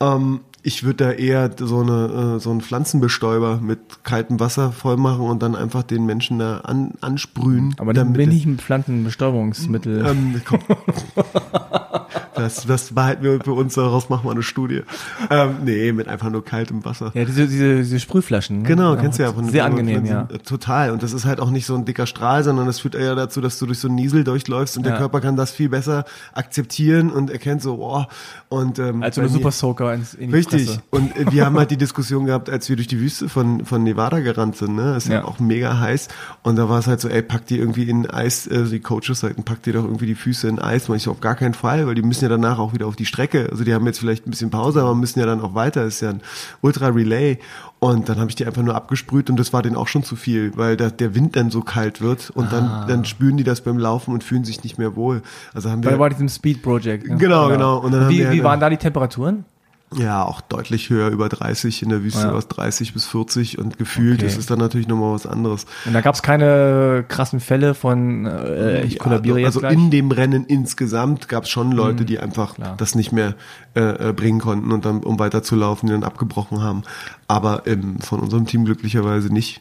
Ähm, ich würde da eher so eine äh, so einen Pflanzenbestäuber mit kaltem Wasser voll machen und dann einfach den Menschen da an, ansprühen. Aber dann bin ich mit Pflanzenbestäubungsmittel. ähm, komm. [laughs] Das, das behalten wir für uns, daraus machen wir eine Studie. Ähm, nee, mit einfach nur kaltem Wasser. ja, diese, diese, diese Sprühflaschen. ne? Genau, kennst du ja von Sehr angenehm, von- ja. äh, Total. Und das ist halt auch nicht so ein dicker Strahl, sondern das führt eher dazu, dass du durch so einen Niesel durchläufst und der Ja. Körper kann das viel besser akzeptieren und erkennt so, oh, und ähm, Als so bei eine Super Soaker in die Richtig. Fresse. Und äh, wir [laughs] haben halt die Diskussion gehabt, als wir durch die Wüste von, von Nevada gerannt sind, ne? Ist ja. Ja. auch mega heiß. Und da war es halt so, ey, pack die irgendwie in Eis, äh, die Coaches sagten, pack dir doch irgendwie die Füße in Eis. Und ich so, auf gar keinen Fall, weil die müssen ja danach auch wieder auf die Strecke. Also die haben jetzt vielleicht ein bisschen Pause, aber müssen ja dann auch weiter. Ist ja ein Ultra-Relay. Und dann habe ich die einfach nur abgesprüht und das war denen auch schon zu viel, weil da, der Wind dann so kalt wird und dann, dann spüren die das beim Laufen und fühlen sich nicht mehr wohl. Also haben wir Bei, diesem Speed Project. Ne? Genau, genau. Und dann haben wie, wir wie waren da die Temperaturen? Ja, auch deutlich höher, über 30. In der Wüste Ja. war es 30 bis 40 und gefühlt Okay. ist es dann natürlich nochmal was anderes. Und da gab es keine krassen Fälle von, äh, ich Ja, kollabiere jetzt also gleich. in dem Rennen insgesamt gab es schon Leute, die einfach klar. das nicht mehr äh, äh, bringen konnten und dann, um weiterzulaufen, die dann abgebrochen haben. Aber ähm, von unserem Team glücklicherweise nicht.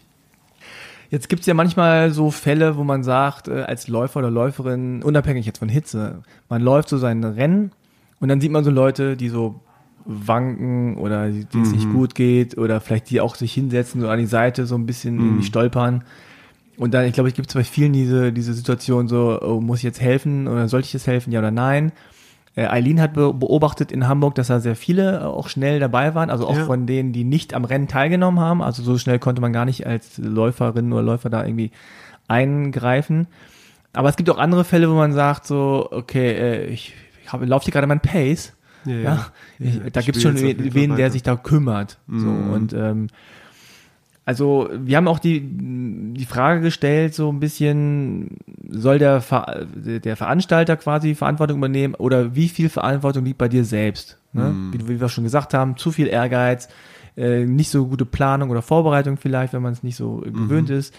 Jetzt gibt's ja manchmal so Fälle, wo man sagt, äh, als Läufer oder Läuferin, unabhängig jetzt von Hitze, man läuft so sein Rennen und dann sieht man so Leute, die so wanken oder denen es nicht gut geht oder vielleicht die auch sich hinsetzen, so an die Seite so ein bisschen irgendwie stolpern. Und dann, ich glaube, es gibt bei vielen diese, diese Situation so, oh, muss ich jetzt helfen oder sollte ich jetzt helfen, ja oder nein? Äh, Eileen hat be beobachtet in Hamburg, dass da sehr viele äh, auch schnell dabei waren, also auch Ja. von denen, die nicht am Rennen teilgenommen haben. Also so schnell konnte man gar nicht als Läuferin oder Läufer da irgendwie eingreifen. Aber es gibt auch andere Fälle, wo man sagt so, okay, äh, ich, ich habe, laufe hier gerade mein Pace. Ja, Ja, ja. ich, da gibt's spiele schon wen, Fall der weiter. sich da kümmert. So Mhm. und ähm, also wir haben auch die die Frage gestellt, so ein bisschen soll der Ver der Veranstalter quasi Verantwortung übernehmen oder wie viel Verantwortung liegt bei dir selbst? Ne? Mhm. Wie, wie wir schon gesagt haben, zu viel Ehrgeiz, äh, nicht so gute Planung oder Vorbereitung vielleicht, wenn man es nicht so gewöhnt Mhm. ist.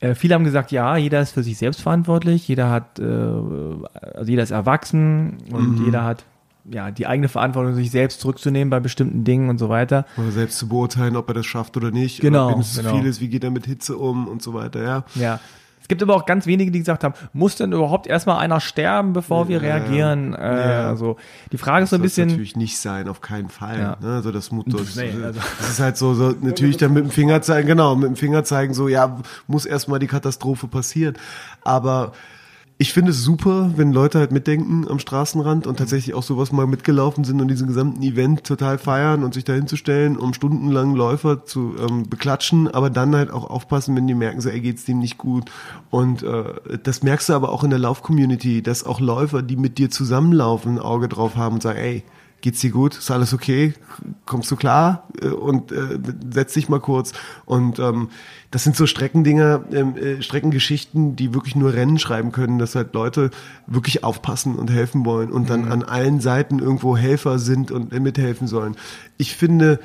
Äh, viele haben gesagt, ja, jeder ist für sich selbst verantwortlich, jeder hat, äh, also jeder ist erwachsen und Mhm. jeder hat ja die eigene Verantwortung, sich selbst zurückzunehmen bei bestimmten Dingen und so weiter. Oder selbst zu beurteilen, ob er das schafft oder nicht. Genau, Oder wenn es zu genau. viel ist, wie geht er mit Hitze um und so weiter, ja. Ja. Es gibt aber auch ganz wenige, die gesagt haben, muss denn überhaupt erstmal einer sterben, bevor wir Ja, reagieren? Äh, ja. Also die Frage ist so ein Das bisschen. natürlich nicht sein, auf keinen Fall. Ja. Ne? Also das Motto [laughs] ist, Nee, also- [laughs] das ist halt so, so natürlich dann mit dem Finger zeigen, genau, mit dem Finger zeigen, so ja, muss erstmal die Katastrophe passieren. Aber ich finde es super, wenn Leute halt mitdenken am Straßenrand und tatsächlich auch sowas mal mitgelaufen sind und diesen gesamten Event total feiern und sich da hinzustellen, um stundenlang Läufer zu ähm, beklatschen, aber dann halt auch aufpassen, wenn die merken, so, ey, geht's dem nicht gut. Und äh, das merkst du aber auch in der Lauf-Community, dass auch Läufer, die mit dir zusammenlaufen, ein Auge drauf haben und sagen, ey, geht's dir gut? Ist alles okay? Kommst du klar? Äh, Und äh, setz dich mal kurz. Und ähm, das sind so Streckendinger, ähm, äh, Streckengeschichten, die wirklich nur Rennen schreiben können, dass halt Leute wirklich aufpassen und helfen wollen und dann an allen Seiten irgendwo Helfer sind und mithelfen sollen. Ich finde,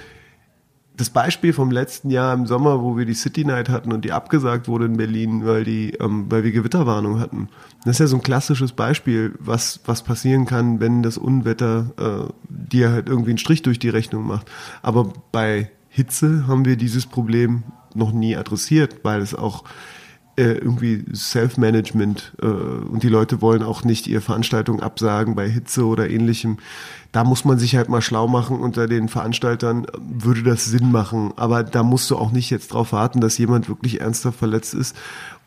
das Beispiel vom letzten Jahr im Sommer, wo wir die City Night hatten und die abgesagt wurde in Berlin, weil die, ähm, weil wir Gewitterwarnung hatten. Das ist ja so ein klassisches Beispiel, was was passieren kann, wenn das Unwetter äh, dir halt irgendwie einen Strich durch die Rechnung macht. Aber bei Hitze haben wir dieses Problem noch nie adressiert, weil es auch äh, irgendwie Self-Management äh, und die Leute wollen auch nicht ihre Veranstaltung absagen bei Hitze oder ähnlichem. Da muss man sich halt mal schlau machen unter den Veranstaltern, würde das Sinn machen. Aber da musst du auch nicht jetzt drauf warten, dass jemand wirklich ernsthaft verletzt ist.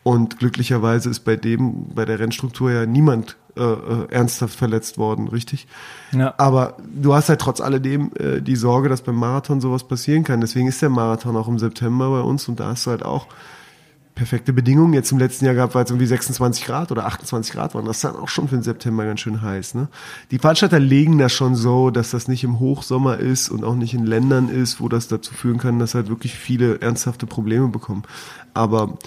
Und glücklicherweise ist bei dem, bei der Rennstruktur ja niemand äh, äh, ernsthaft verletzt worden, richtig? Ja. Aber du hast halt trotz alledem äh, die Sorge, dass beim Marathon sowas passieren kann. Deswegen ist der Marathon auch im September bei uns und da hast du halt auch perfekte Bedingungen. Jetzt im letzten Jahr gab es irgendwie 26 Grad oder 28 Grad waren. Das ist dann auch schon für den September ganz schön heiß. Ne? Die Veranstalter legen das schon so, dass das nicht im Hochsommer ist und auch nicht in Ländern ist, wo das dazu führen kann, dass halt wirklich viele ernsthafte Probleme bekommen. Aber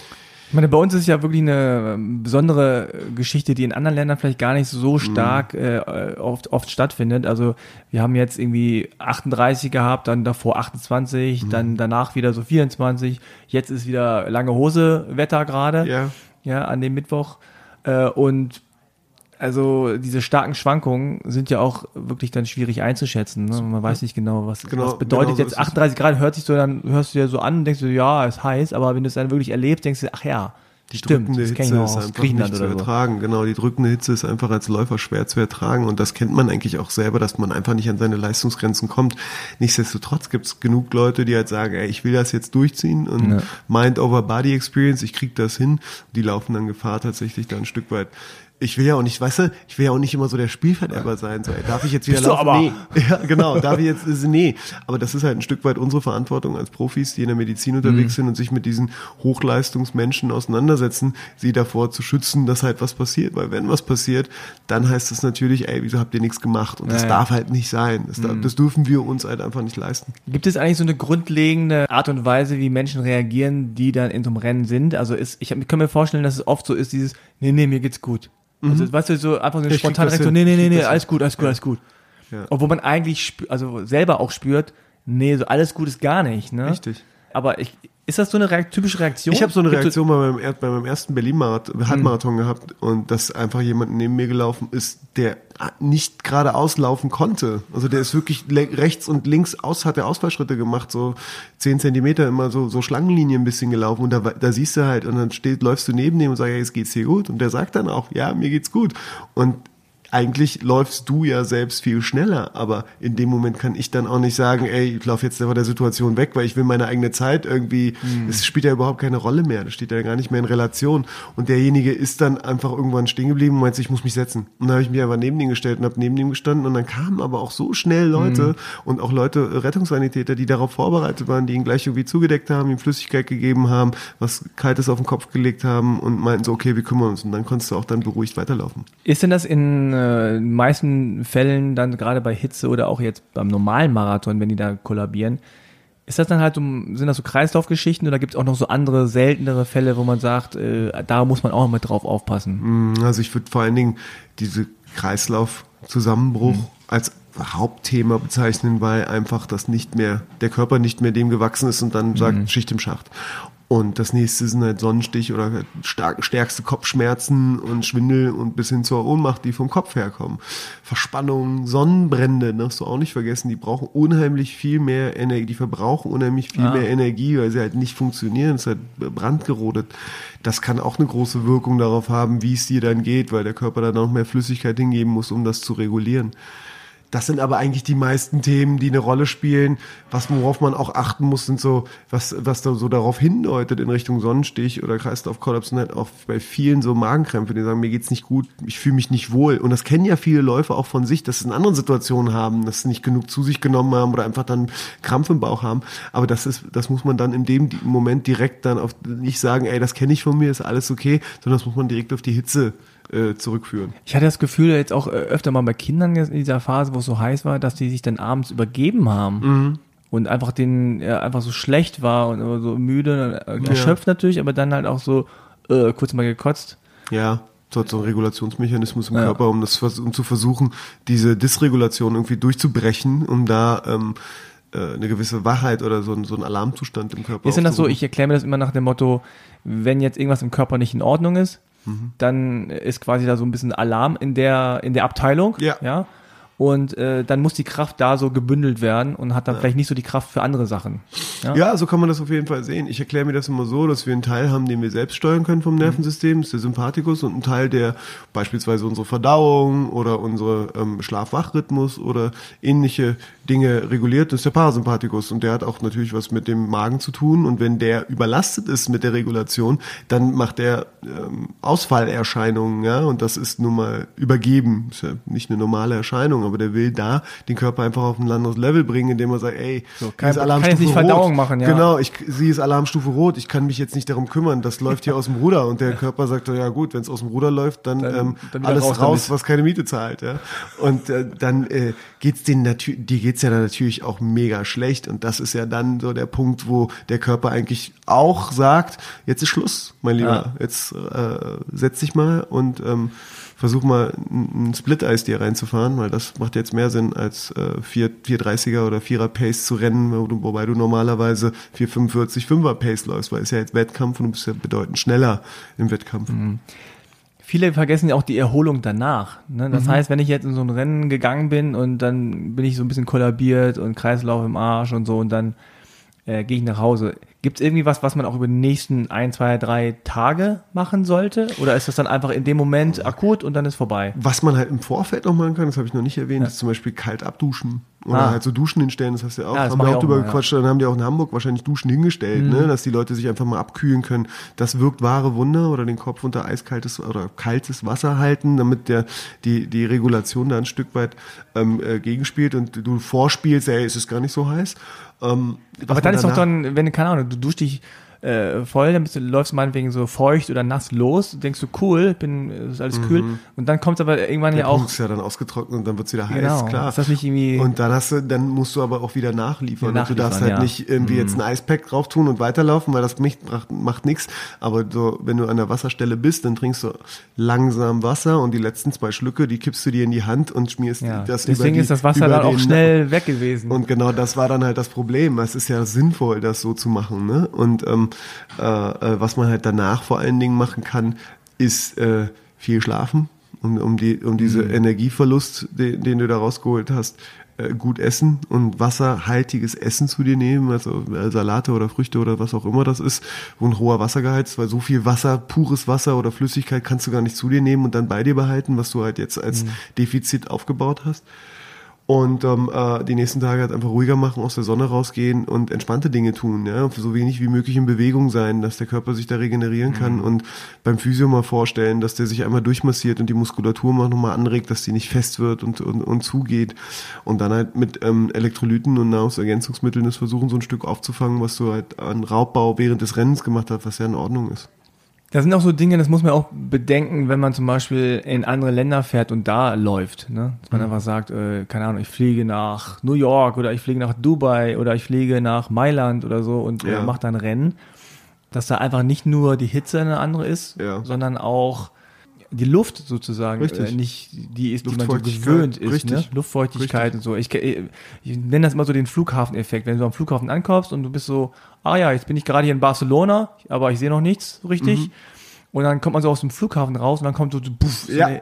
meine, bei uns ist ja wirklich eine ähm, besondere äh, Geschichte, die in anderen Ländern vielleicht gar nicht so stark äh, oft, oft stattfindet. Also wir haben jetzt irgendwie 38 gehabt, dann davor 28, dann danach wieder so 24. Jetzt ist wieder lange Hose Wetter gerade, ja, ja, an dem Mittwoch. Äh, und also diese starken Schwankungen sind ja auch wirklich dann schwierig einzuschätzen. Ne? Man weiß nicht genau, was, Genau, was bedeutet genau jetzt ist es. 38 Grad, hört sich so, dann hörst du dir so an und denkst du, ja, ist heiß, aber wenn du es dann wirklich erlebst, denkst du, ach ja, die stimmt, drückende das kenn ich Hitze ist aus einfach Griechenland nicht zu oder so. ertragen. Genau, die drückende Hitze ist einfach als Läufer schwer zu ertragen und das kennt man eigentlich auch selber, dass man einfach nicht an seine Leistungsgrenzen kommt. Nichtsdestotrotz gibt es genug Leute, die halt sagen, ey, ich will das jetzt durchziehen und Ja. Mind over Body Experience, ich krieg das hin. Die laufen dann Gefahr tatsächlich da ein Stück weit. Ich will ja auch nicht, weißt du, ich will ja auch nicht immer so der Spielverderber sein. So, ey, darf ich jetzt wieder Bist laufen? Nee. Ja, genau, darf ich jetzt, nee. Aber das ist halt ein Stück weit unsere Verantwortung als Profis, die in der Medizin unterwegs Mhm. sind und sich mit diesen Hochleistungsmenschen auseinandersetzen, sie davor zu schützen, dass halt was passiert. Weil wenn was passiert, dann heißt es natürlich, ey, wieso habt ihr nichts gemacht? Und das Ja, Mhm. ja. darf halt nicht sein. Das, darf, das dürfen wir uns halt einfach nicht leisten. Gibt es eigentlich so eine grundlegende Art und Weise, wie Menschen reagieren, die dann in so einem Rennen sind? Also ist, ich ich kann mir vorstellen, dass es oft so ist, dieses, nee, nee, mir geht's gut. Also, weißt du, so einfach so eine Mhm. Ich spontane Reaktion, nee, nee, nee, nee, alles gut, alles gut, alles gut. Ja. Obwohl man eigentlich also selber auch spürt, nee, so alles gut ist gar nicht. Ne? Richtig. Aber ich, ist das so eine Reakt typische Reaktion? Ich habe so eine Gibt Reaktion bei meinem, bei meinem ersten Berlin-Marathon, Halbmarathon Hm. gehabt und dass einfach jemand neben mir gelaufen ist, der nicht geradeaus laufen konnte. Also der ist wirklich rechts und links aus, hat er Ausfallschritte gemacht, so zehn Zentimeter immer so, so Schlangenlinien ein bisschen gelaufen und da, da siehst du halt und dann steht, läufst du neben dem und sagst, ja, jetzt geht's dir gut und der sagt dann auch, ja, mir geht's gut und eigentlich läufst du ja selbst viel schneller, aber in dem Moment kann ich dann auch nicht sagen, ey, ich laufe jetzt von der Situation weg, weil ich will meine eigene Zeit irgendwie, es spielt ja überhaupt keine Rolle mehr, das steht ja gar nicht mehr in Relation. Und derjenige ist dann einfach irgendwann stehen geblieben und meinte, ich muss mich setzen. Und dann habe ich mich einfach neben ihn gestellt und habe neben ihm gestanden und dann kamen aber auch so schnell Leute und auch Leute, äh, Rettungssanitäter, die darauf vorbereitet waren, die ihn gleich irgendwie zugedeckt haben, ihm Flüssigkeit gegeben haben, was Kaltes auf den Kopf gelegt haben und meinten so, okay, wir kümmern uns. Und dann konntest du auch dann beruhigt weiterlaufen. Ist denn das in äh, den meisten Fällen dann gerade bei Hitze oder auch jetzt beim normalen Marathon, wenn die da kollabieren, ist das dann halt, so, sind das so Kreislaufgeschichten oder gibt es auch noch so andere, seltenere Fälle, wo man sagt, äh, da muss man auch mit drauf aufpassen? Mm, Also ich würde vor allen Dingen diese Kreislaufzusammenbruch als Hauptthema bezeichnen, weil einfach das nicht mehr, der Körper nicht mehr dem gewachsen ist und dann sagt Schicht im Schacht. Und das nächste sind halt Sonnenstich oder stark, stärkste Kopfschmerzen und Schwindel und bis hin zur Ohnmacht, die vom Kopf herkommen. Verspannung, Sonnenbrände, darfst du auch nicht vergessen, die brauchen unheimlich viel mehr Energie, die verbrauchen unheimlich viel Ah. mehr Energie, weil sie halt nicht funktionieren, es ist halt brandgerodet. Das kann auch eine große Wirkung darauf haben, wie es dir dann geht, weil der Körper dann auch mehr Flüssigkeit hingeben muss, um das zu regulieren. Das sind aber eigentlich die meisten Themen, die eine Rolle spielen. Was, worauf man auch achten muss, sind so, was, was da so darauf hindeutet in Richtung Sonnenstich oder Kreislaufkollaps sind halt auch bei vielen so Magenkrämpfe, die sagen, mir geht's nicht gut, ich fühle mich nicht wohl. Und das kennen ja viele Läufer auch von sich, dass sie in anderen Situationen haben, dass sie nicht genug zu sich genommen haben oder einfach dann Krampf im Bauch haben. Aber das ist, das muss man dann in dem Moment direkt dann auf, nicht sagen, ey, das kenne ich von mir, ist alles okay, sondern das muss man direkt auf die Hitze äh, zurückführen. Ich hatte das Gefühl, jetzt auch äh, öfter mal bei Kindern in dieser Phase, wo es so heiß war, dass die sich dann abends übergeben haben. Und einfach den, ja, einfach so schlecht war und immer so müde, äh, erschöpft natürlich, aber dann halt auch so äh, kurz mal gekotzt. Ja, so hat so ein Regulationsmechanismus im Ja. Körper, um das um zu versuchen, diese Dysregulation irgendwie durchzubrechen, um da ähm, äh, eine gewisse Wachheit oder so, so ein Alarmzustand im Körper Ist denn das so, ich erkläre mir das immer nach dem Motto, wenn jetzt irgendwas im Körper nicht in Ordnung ist, Mhm. dann ist quasi da so ein bisschen Alarm in der, in der Abteilung. Ja. ja? Und äh, dann muss die Kraft da so gebündelt werden und hat dann vielleicht nicht so die Kraft für andere Sachen. Ja? Ja, so kann man das auf jeden Fall sehen. Ich erkläre mir das immer so, dass wir einen Teil haben, den wir selbst steuern können vom Nervensystem, das ist der Sympathikus, und einen Teil, der beispielsweise unsere Verdauung oder unsere ähm, Schlaf-Wach-Rhythmus oder ähnliche Dinge reguliert, das ist der Parasympathikus. Und der hat auch natürlich was mit dem Magen zu tun. Und wenn der überlastet ist mit der Regulation, dann macht er ähm, Ausfallerscheinungen, ja, und das ist nun mal übergeben. Ist ja nicht eine normale Erscheinung, aber der will da den Körper einfach auf ein anderes Level bringen, indem er sagt, ey, So, kann- ist kann Alarmstufe jetzt nicht rot. Verdauung machen, ja. Genau, ich, sie ist Alarmstufe rot, ich kann mich jetzt nicht darum kümmern, das läuft hier aus dem Ruder und der Körper sagt, ja gut, wenn es aus dem Ruder läuft, dann, Dann- ähm, dann alles raus raus, was keine Miete zahlt, ja. Und äh, dann äh, geht's denen natürlich, die geht's ja dann natürlich auch mega schlecht und das ist ja dann so der Punkt, wo der Körper eigentlich auch sagt, jetzt ist Schluss, mein Lieber, Ja. jetzt äh, setz dich mal und ähm, versuch mal ein, ein Split-Eis dir reinzufahren, weil das macht jetzt mehr Sinn als äh, 4, 430er oder 4er Pace zu rennen, wo du, wobei du normalerweise 445 5er Pace läufst, weil es ja jetzt Wettkampf und du bist ja bedeutend schneller im Wettkampf. Viele vergessen ja auch die Erholung danach. Ne? Mhm. Das heißt, wenn ich jetzt in so ein Rennen gegangen bin und dann bin ich so ein bisschen kollabiert und Kreislauf im Arsch und so und dann äh, gehe ich nach Hause. Gibt es irgendwie was, was man auch über die nächsten ein, zwei, drei Tage machen sollte? Oder ist das dann einfach in dem Moment akut und dann ist vorbei? Was man halt im Vorfeld noch machen kann, das habe ich noch nicht erwähnt, ist zum Beispiel kalt abduschen. Oder Ah. halt so Duschen hinstellen, das hast du ja auch, Ja, haben wir auch auch drüber mal, ja. Mhm. gequatscht, dann haben die auch in Hamburg wahrscheinlich Duschen hingestellt, ne, dass die Leute sich einfach mal abkühlen können. Das wirkt wahre Wunder oder den Kopf unter eiskaltes oder kaltes Wasser halten, damit der, die, die Regulation da ein Stück weit ähm, äh, gegenspielt und du vorspielst, ey, es ist gar nicht so heiß. Ähm, Aber dann ist doch dann, wenn, keine Ahnung, du duschst dich äh, voll, dann bist du, läufst du meinetwegen so feucht oder nass los, denkst du, cool, bin, ist alles kühl. Und dann kommt aber irgendwann Der ja auch. Punkt ist ja dann ausgetrocknet und dann wird's wieder heiß, Genau. klar. Ist das nicht irgendwie- und dann hast du, dann musst du aber auch wieder nachliefern. Ja, und du darfst halt ja. nicht irgendwie jetzt ein Eispack drauf tun und weiterlaufen, weil das macht, macht, nichts. Aber so, wenn du an der Wasserstelle bist, dann trinkst du langsam Wasser und die letzten zwei Schlücke, die kippst du dir in die Hand und schmierst Ja. das Deswegen über die, ist das Wasser dann auch schnell weg gewesen. Und genau das war dann halt das Problem. Es ist ja sinnvoll, das so zu machen. Ne? Und ähm, äh, äh, was man halt danach vor allen Dingen machen kann, ist äh, viel schlafen, um, um, die, um diese Mhm. Energieverlust, den, den du da rausgeholt hast, äh, gut essen und wasserhaltiges Essen zu dir nehmen, also äh, Salate oder Früchte oder was auch immer das ist, wo ein hoher Wassergehalt ist, weil so viel Wasser, pures Wasser oder Flüssigkeit kannst du gar nicht zu dir nehmen und dann bei dir behalten, was du halt jetzt als Mhm. Defizit aufgebaut hast und ähm, äh, die nächsten Tage halt einfach ruhiger machen, aus der Sonne rausgehen und entspannte Dinge tun, ja, so wenig wie möglich in Bewegung sein, dass der Körper sich da regenerieren kann und beim Physio mal vorstellen, dass der sich einmal durchmassiert und die Muskulatur mal nochmal anregt, dass die nicht fest wird und, und, und zugeht. Und dann halt mit ähm, Elektrolyten und Nahrungsergänzungsmitteln das versuchen, so ein Stück aufzufangen, was du halt an Raubbau während des Rennens gemacht hast, was ja in Ordnung ist. Das sind auch so Dinge, das muss man auch bedenken, wenn man zum Beispiel in andere Länder fährt und da läuft. Ne? Dass Mhm. man einfach sagt, äh, keine Ahnung, ich fliege nach New York oder ich fliege nach Dubai oder ich fliege nach Mailand oder so und Ja. äh, mache da ein Rennen. Dass da einfach nicht nur die Hitze eine andere ist, Ja. sondern auch die Luft sozusagen Richtig. äh, nicht die ist, die man so gewöhnt ist. richtig. Ne? Luftfeuchtigkeit und so. Ich, ke- ich nenne das immer so den Flughafeneffekt. Wenn du am Flughafen ankommst und du bist so, ah ja, jetzt bin ich gerade hier in Barcelona, aber ich sehe noch nichts richtig. Mhm. Und dann kommt man so aus dem Flughafen raus und dann kommt so, so, buff, so, Ja. eine,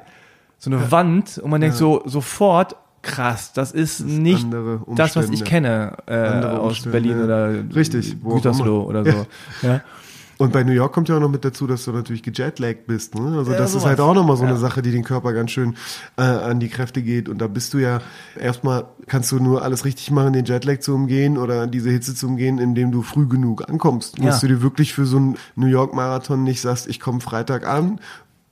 so eine Wand und man denkt so sofort, krass, das ist nicht andere das, was ich kenne äh, aus Berlin ja. oder Richtig, Gütersloh oder so. Ja. Und bei New York kommt ja auch noch mit dazu, dass du natürlich gejetlaggt bist. Ne? Also Ja, das ist sowas. halt auch nochmal so Ja. eine Sache, die den Körper ganz schön äh, an die Kräfte geht. Und da bist du ja, erstmal kannst du nur alles richtig machen, den Jetlag zu umgehen oder diese Hitze zu umgehen, indem du früh genug ankommst. Ja. Musst du dir wirklich für so einen New York-Marathon nicht sagst, ich komme Freitag an,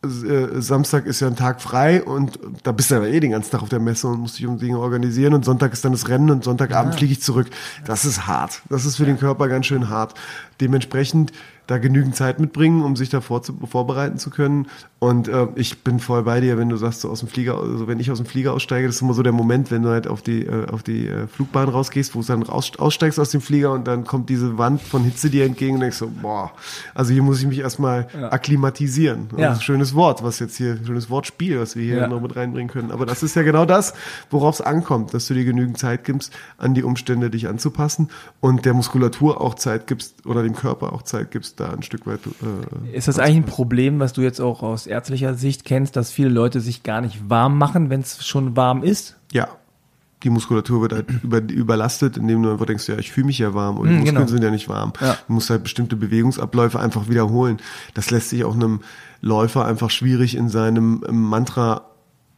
äh, Samstag ist ja ein Tag frei und da bist du aber eh den ganzen Tag auf der Messe und musst dich um Dinge organisieren und Sonntag ist dann das Rennen und Sonntagabend fliege ich zurück. Das ist hart. Das ist für den Körper ganz schön hart. Dementsprechend da genügend Zeit mitbringen, um sich da vorzu vorbereiten zu können. Und äh, ich bin voll bei dir, wenn du sagst, so aus dem Flieger, also wenn ich aus dem Flieger aussteige, das ist immer so der Moment, wenn du halt auf die, äh, auf die äh, Flugbahn rausgehst, wo du dann raus, aussteigst aus dem Flieger und dann kommt diese Wand von Hitze dir entgegen und denkst so, boah, also hier muss ich mich erstmal akklimatisieren. Ja. Also schönes Wort, was jetzt hier, schönes Wortspiel, was wir hier Ja. noch mit reinbringen können. Aber das ist ja genau das, worauf es ankommt, dass du dir genügend Zeit gibst, an die Umstände dich anzupassen und der Muskulatur auch Zeit gibst oder dem Körper auch Zeit gibst, da ein Stück weit. Äh, Ist das eigentlich ein Problem, was du jetzt auch aus ärztlicher Sicht kennst, dass viele Leute sich gar nicht warm machen, wenn es schon warm ist? ja. Die Muskulatur wird halt über, überlastet, indem du einfach denkst, ja, ich fühle mich ja warm und die Mm, Muskeln genau. sind ja nicht warm. Ja. Du musst halt bestimmte Bewegungsabläufe einfach wiederholen. Das lässt sich auch einem Läufer einfach schwierig in seinem Mantra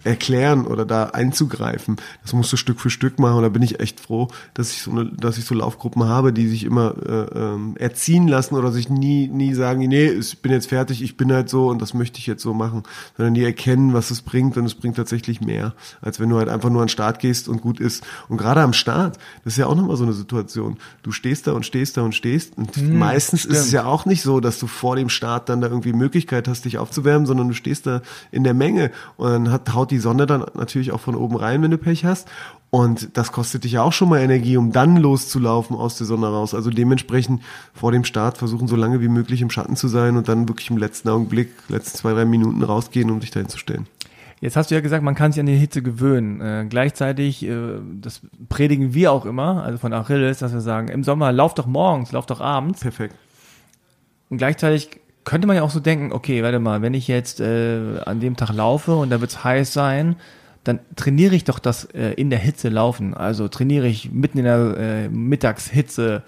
erklären oder da einzugreifen. Das musst du Stück für Stück machen und da bin ich echt froh, dass ich so eine, dass ich so Laufgruppen habe, die sich immer äh, ähm, erziehen lassen oder sich nie nie sagen, nee, ich bin jetzt fertig, ich bin halt so und das möchte ich jetzt so machen, sondern die erkennen, was es bringt und es bringt tatsächlich mehr, als wenn du halt einfach nur an den Start gehst und gut ist. Und gerade am Start, das ist ja auch nochmal so eine Situation. Du stehst da und stehst da und stehst und meistens ist es ja auch nicht so, dass du vor dem Start dann da irgendwie Möglichkeit hast, dich aufzuwärmen, sondern du stehst da in der Menge und dann hat, haut die Sonne dann natürlich auch von oben rein, wenn du Pech hast. Und das kostet dich ja auch schon mal Energie, um dann loszulaufen aus der Sonne raus. Also dementsprechend vor dem Start versuchen, so lange wie möglich im Schatten zu sein und dann wirklich im letzten Augenblick, letzten zwei, drei Minuten rausgehen, um dich dahin zu stellen. Jetzt hast du ja gesagt, man kann sich an die Hitze gewöhnen. Äh, gleichzeitig, äh, das predigen wir auch immer, also von Achilles, dass wir sagen, im Sommer lauf doch morgens, lauf doch abends. Perfekt. Und gleichzeitig könnte man ja auch so denken, okay, warte mal, wenn ich jetzt äh, an dem Tag laufe und da wird es heiß sein, dann trainiere ich doch das äh, in der Hitze laufen. Also trainiere ich mitten in der äh, Mittagshitze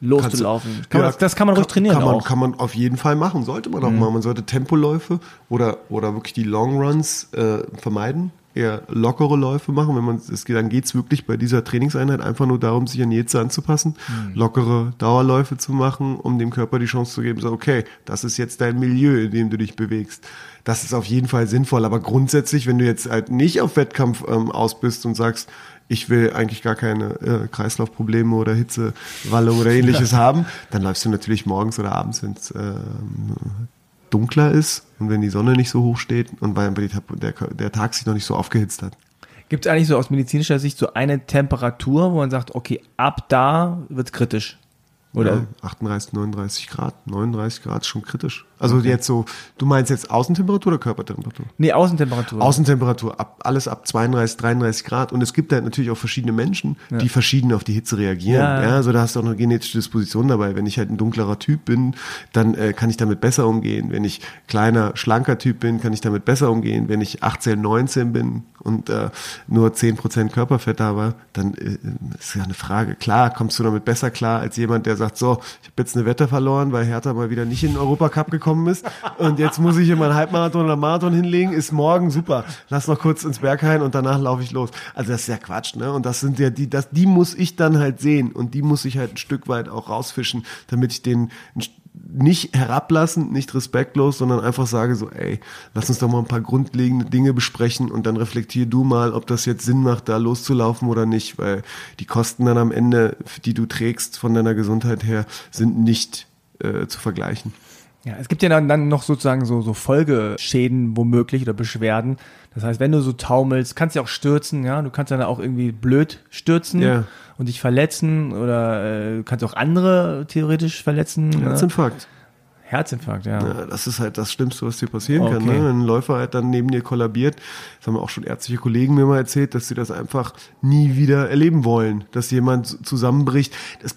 loszulaufen. Kann man, Ja, das, das kann man ruhig trainieren kann man, auch. Mhm. Kann man auf jeden Fall machen, sollte man auch machen. Man sollte Tempoläufe oder, oder wirklich die Long Runs äh, vermeiden eher lockere Läufe machen. Wenn man es geht, dann geht's wirklich bei dieser Trainingseinheit einfach nur darum, sich an Jeze anzupassen, mhm. lockere Dauerläufe zu machen, um dem Körper die Chance zu geben, so okay, das ist jetzt dein Milieu, in dem du dich bewegst. Das ist auf jeden Fall sinnvoll. Aber grundsätzlich, wenn du jetzt halt nicht auf Wettkampf ähm, aus bist und sagst, ich will eigentlich gar keine äh, Kreislaufprobleme oder Hitzewallung oder [laughs] ähnliches haben, dann läufst du natürlich morgens oder abends, wenn es äh, dunkler ist und wenn die Sonne nicht so hoch steht und weil der, der Tag sich noch nicht so aufgehitzt hat. Gibt es eigentlich so aus medizinischer Sicht so eine Temperatur, wo man sagt, okay, ab da wird es kritisch? Oder? Ja, 38, 39 Grad. 39 Grad ist schon kritisch. Also okay. jetzt so, du meinst jetzt Außentemperatur oder Körpertemperatur? Nee, Außentemperatur. Außentemperatur, ab, alles ab 32, 33 Grad. Und es gibt halt natürlich auch verschiedene Menschen, ja. die verschieden auf die Hitze reagieren. Ja, ja. also da hast du auch eine genetische Disposition dabei. Wenn ich halt ein dunklerer Typ bin, dann äh, kann ich damit besser umgehen. Wenn ich kleiner, schlanker Typ bin, kann ich damit besser umgehen. Wenn ich 18, 19 bin und äh, nur 10% Körperfett habe, dann äh, ist ja eine Frage. Klar, kommst du damit besser klar als jemand, der sagt, so, ich habe jetzt eine Wette verloren, weil Hertha mal wieder nicht in den Europacup gekommen gekommen ist. Und jetzt muss ich immer einen Halbmarathon oder Marathon hinlegen. Ist morgen super. Lass noch kurz ins Berghain und danach laufe ich los. Also das ist ja Quatsch, ne? Und das sind ja die, das, die muss ich dann halt sehen. Und die muss ich halt ein Stück weit auch rausfischen, damit ich den nicht herablassend, nicht respektlos, sondern einfach sage so, ey, lass uns doch mal ein paar grundlegende Dinge besprechen und dann reflektier du mal, ob das jetzt Sinn macht, da loszulaufen oder nicht, weil die Kosten dann am Ende, die du trägst von deiner Gesundheit her, sind nicht äh, zu vergleichen. Ja, es gibt ja dann, dann noch sozusagen so, so Folgeschäden womöglich oder Beschwerden. Das heißt, wenn du so taumelst, kannst du auch stürzen, ja, du kannst dann auch irgendwie blöd stürzen ja. und dich verletzen oder äh, kannst auch andere theoretisch verletzen. Herzinfarkt. Ne? Herzinfarkt, ja. ja. Das ist halt das Schlimmste, was dir passieren okay. kann. Ne? Wenn ein Läufer halt dann neben dir kollabiert, das haben auch schon ärztliche Kollegen mir mal erzählt, dass sie das einfach nie wieder erleben wollen, dass jemand zusammenbricht. Das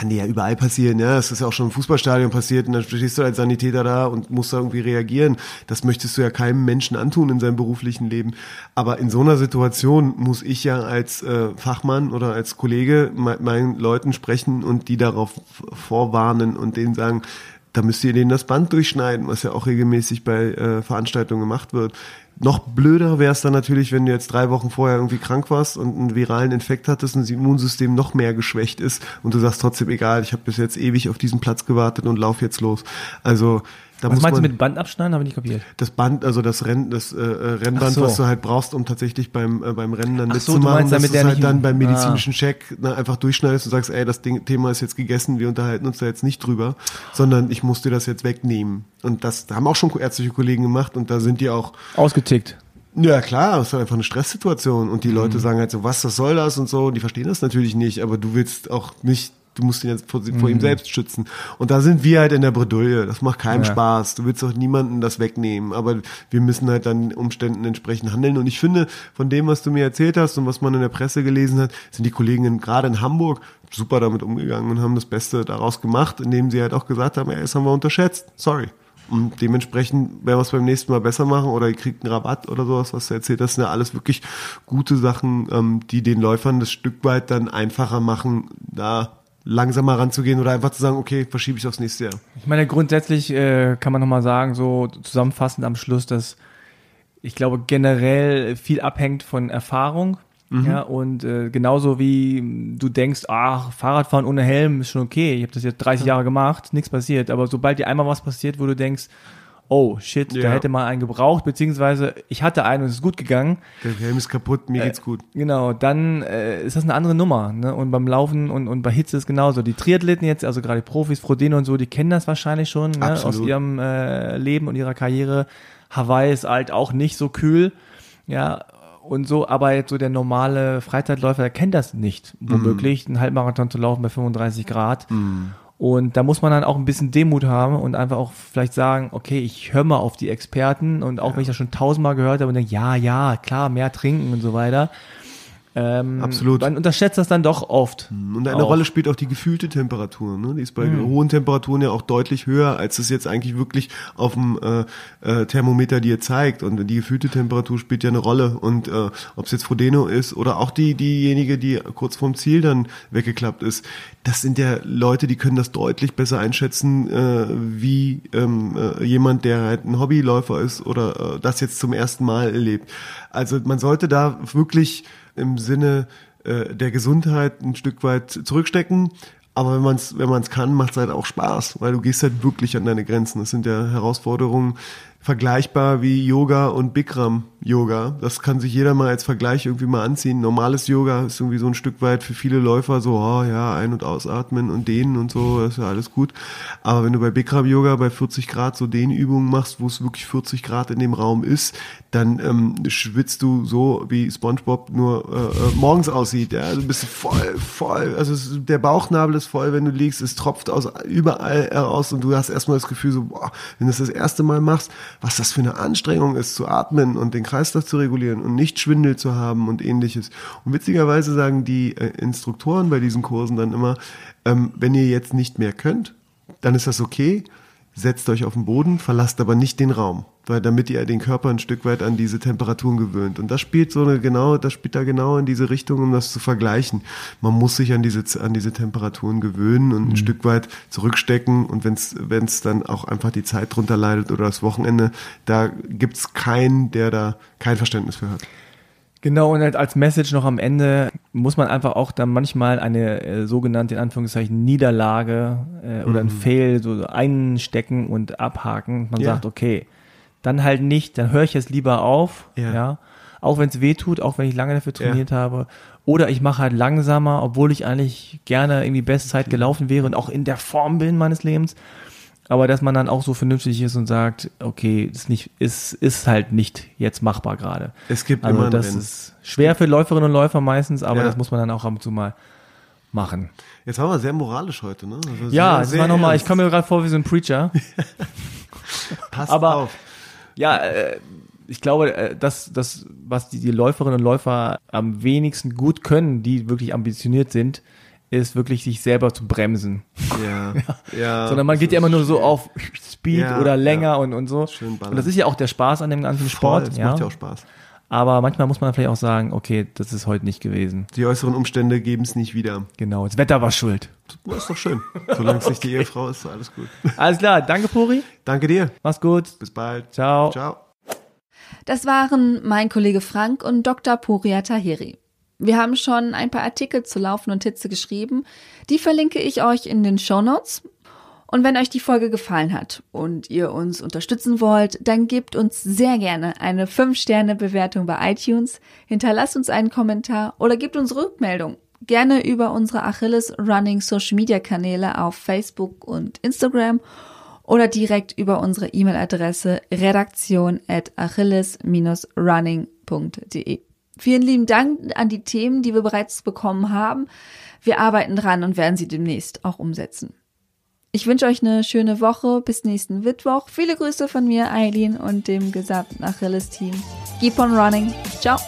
kann dir ja überall passieren, ja. Das ist ja auch schon im Fußballstadion passiert und dann stehst du als Sanitäter da und musst da irgendwie reagieren. Das möchtest du ja keinem Menschen antun in seinem beruflichen Leben. Aber in so einer Situation muss ich ja als äh, Fachmann oder als Kollege mit meinen Leuten sprechen und die darauf vorwarnen und denen sagen, da müsst ihr denen das Band durchschneiden, was ja auch regelmäßig bei äh, Veranstaltungen gemacht wird. Noch blöder wäre es dann natürlich, wenn du jetzt drei Wochen vorher irgendwie krank warst und einen viralen Infekt hattest und das Immunsystem noch mehr geschwächt ist und du sagst trotzdem, egal, ich habe bis jetzt ewig auf diesen Platz gewartet und lauf jetzt los. Also da was meinst du mit Band abschneiden? Habe ich nicht kapiert. Das Band, also das, Renn, das äh, äh Rennband, so. was du halt brauchst, um tatsächlich beim, äh, beim Rennen dann Ach mitzumachen, so, meinst, dass du halt dann beim medizinischen ah. Check na, einfach durchschneidest und sagst, ey, das Ding, Thema ist jetzt gegessen, wir unterhalten uns da jetzt nicht drüber, sondern ich muss dir das jetzt wegnehmen. Und das da haben auch schon ärztliche Kollegen gemacht und da sind die auch ausgetickt. Ja, klar, es ist einfach eine Stresssituation und die Leute mhm. sagen halt so, was, das soll das und so, und die verstehen das natürlich nicht, aber du willst auch nicht du musst ihn jetzt vor, vor mhm. ihm selbst schützen. Und da sind wir halt in der Bredouille. Das macht keinen ja. Spaß. Du willst doch niemanden das wegnehmen. Aber wir müssen halt dann Umständen entsprechend handeln. Und ich finde, von dem, was du mir erzählt hast und was man in der Presse gelesen hat, sind die Kollegen gerade in Hamburg super damit umgegangen und haben das Beste daraus gemacht, indem sie halt auch gesagt haben, ey, das haben wir unterschätzt. Sorry. Und dementsprechend werden wir es beim nächsten Mal besser machen oder ihr kriegt einen Rabatt oder sowas, was du erzählt hast. Das sind ja alles wirklich gute Sachen, ähm, die den Läufern das Stück weit dann einfacher machen, da langsamer ranzugehen oder einfach zu sagen, okay, verschiebe ich aufs nächste Jahr? Ich meine, grundsätzlich äh, kann man nochmal sagen, so zusammenfassend am Schluss, dass ich glaube generell viel abhängt von Erfahrung. Mhm. Ja, und äh, genauso wie du denkst, ach, Fahrradfahren ohne Helm ist schon okay, ich habe das jetzt 30 Jahre gemacht, nichts passiert. Aber sobald dir einmal was passiert, wo du denkst, oh shit, ja. da hätte man einen gebraucht, beziehungsweise ich hatte einen und es ist gut gegangen. Der Helm ist kaputt, mir äh, geht's gut. Genau, dann äh, ist das eine andere Nummer. Ne? Und beim Laufen und, und bei Hitze ist genauso. Die Triathleten jetzt, also gerade Profis, Frodeno und so, die kennen das wahrscheinlich schon ne? aus ihrem äh, Leben und ihrer Karriere. Hawaii ist halt auch nicht so kühl. Ja, und so, aber jetzt so der normale Freizeitläufer, der kennt das nicht, womöglich, mm. einen Halbmarathon zu laufen bei 35 Grad. Mm. Und da muss man dann auch ein bisschen Demut haben und einfach auch vielleicht sagen, okay, ich höre mal auf die Experten und auch ja. wenn ich das schon tausendmal gehört habe und denke, ja, ja, klar, mehr trinken und so weiter. Ähm, Absolut. Man unterschätzt das dann doch oft. Und eine Auch. Rolle spielt auch die gefühlte Temperatur. Ne? Die ist bei Mhm. hohen Temperaturen ja auch deutlich höher, als es jetzt eigentlich wirklich auf dem äh, äh, Thermometer dir zeigt. Und die gefühlte Temperatur spielt ja eine Rolle. Und äh, ob es jetzt Frodeno ist oder auch die diejenige, die kurz vorm Ziel dann weggeklappt ist, das sind ja Leute, die können das deutlich besser einschätzen, äh, wie ähm, äh, jemand, der halt ein Hobbyläufer ist oder äh, das jetzt zum ersten Mal erlebt. Also man sollte da wirklich im Sinne äh, der Gesundheit ein Stück weit zurückstecken. Aber wenn man es wenn man's kann, macht es halt auch Spaß, weil du gehst halt wirklich an deine Grenzen. Das sind ja Herausforderungen vergleichbar wie Yoga und Bikram Yoga. Das kann sich jeder mal als Vergleich irgendwie mal anziehen. Normales Yoga ist irgendwie so ein Stück weit für viele Läufer so, oh ja, ein- und ausatmen und dehnen und so, ist ja alles gut. Aber wenn du bei Bikram Yoga bei 40 Grad so Dehnübungen machst, wo es wirklich 40 Grad in dem Raum ist, dann ähm, schwitzt du so, wie SpongeBob nur äh, äh, morgens aussieht. Ja? Also bist voll, voll. Also es, der Bauchnabel ist voll, wenn du liegst. Es tropft aus überall heraus und du hast erstmal das Gefühl so, boah, wenn du das das erste Mal machst, was das für eine Anstrengung ist, zu atmen und den Kreislauf zu regulieren und nicht Schwindel zu haben und ähnliches. Und witzigerweise sagen die äh, Instruktoren bei diesen Kursen dann immer, ähm, wenn ihr jetzt nicht mehr könnt, dann ist das okay. Setzt euch auf den Boden, verlasst aber nicht den Raum, weil damit ihr den Körper ein Stück weit an diese Temperaturen gewöhnt. Und das spielt so eine genau, das spielt da genau in diese Richtung, um das zu vergleichen. Man muss sich an diese an diese Temperaturen gewöhnen und ein Stück weit zurückstecken. Und wenn es wenn es dann auch einfach die Zeit drunter leidet oder das Wochenende, da gibt's keinen, der da kein Verständnis für hat. Genau, und halt als Message noch am Ende muss man einfach auch dann manchmal eine äh, sogenannte, in Anführungszeichen, Niederlage äh, oder ein Fail so einstecken und abhaken. Man Ja. sagt, okay, dann halt nicht, dann höre ich jetzt lieber auf, Ja. ja. Auch wenn es weh tut, auch wenn ich lange dafür trainiert habe. Oder ich mache halt langsamer, obwohl ich eigentlich gerne irgendwie Bestzeit gelaufen wäre und auch in der Form bin meines Lebens. Aber dass man dann auch so vernünftig ist und sagt, okay, ist nicht, ist, ist halt nicht jetzt machbar gerade. Es gibt Also immer das Rennen. ist schwer für Läuferinnen und Läufer meistens, aber Ja. das muss man dann auch ab und zu mal machen. Jetzt waren wir sehr moralisch heute, ne? Also Ja, sehr, war nochmal, ich komme mir gerade vor wie so ein Preacher. [laughs] Passt aber- auf. Ja, äh, ich glaube, äh, das, das, was die, die Läuferinnen und Läufer am wenigsten gut können, die wirklich ambitioniert sind, ist wirklich sich selber zu bremsen. Ja, [laughs] ja. Sondern man geht ja immer nur so auf Speed Ja, oder länger ja. und, und so. Schön ballern. und das ist ja auch der Spaß an dem ganzen Voll, Sport. das ja. macht ja auch Spaß. Aber manchmal muss man vielleicht auch sagen, okay, das ist heute nicht gewesen. Die äußeren Umstände geben es nicht wieder. Genau, das Wetter war schuld. Das ist doch schön. Solange es nicht die [laughs] Ehefrau ist, ist alles gut. Alles klar, danke Puri. Danke dir. Mach's gut. Bis bald. Ciao. Ciao. Das waren mein Kollege Frank und Dr. Puria Tahiri. Wir haben schon ein paar Artikel zu Laufen und Hitze geschrieben. Die verlinke ich euch in den Show Notes. Und wenn euch die Folge gefallen hat und ihr uns unterstützen wollt, dann gebt uns sehr gerne eine 5-Sterne-Bewertung bei iTunes, hinterlasst uns einen Kommentar oder gebt uns Rückmeldung. Gerne über unsere Achilles Running Social Media Kanäle auf Facebook und Instagram oder direkt über unsere E-Mail-Adresse redaktion at achilles-running.de. Vielen lieben Dank an die Themen, die wir bereits bekommen haben. Wir arbeiten dran und werden sie demnächst auch umsetzen. Ich wünsche euch eine schöne Woche. Bis nächsten Mittwoch. Viele Grüße von mir, Eileen und dem gesamten Achilles-Team. Keep on running. Ciao.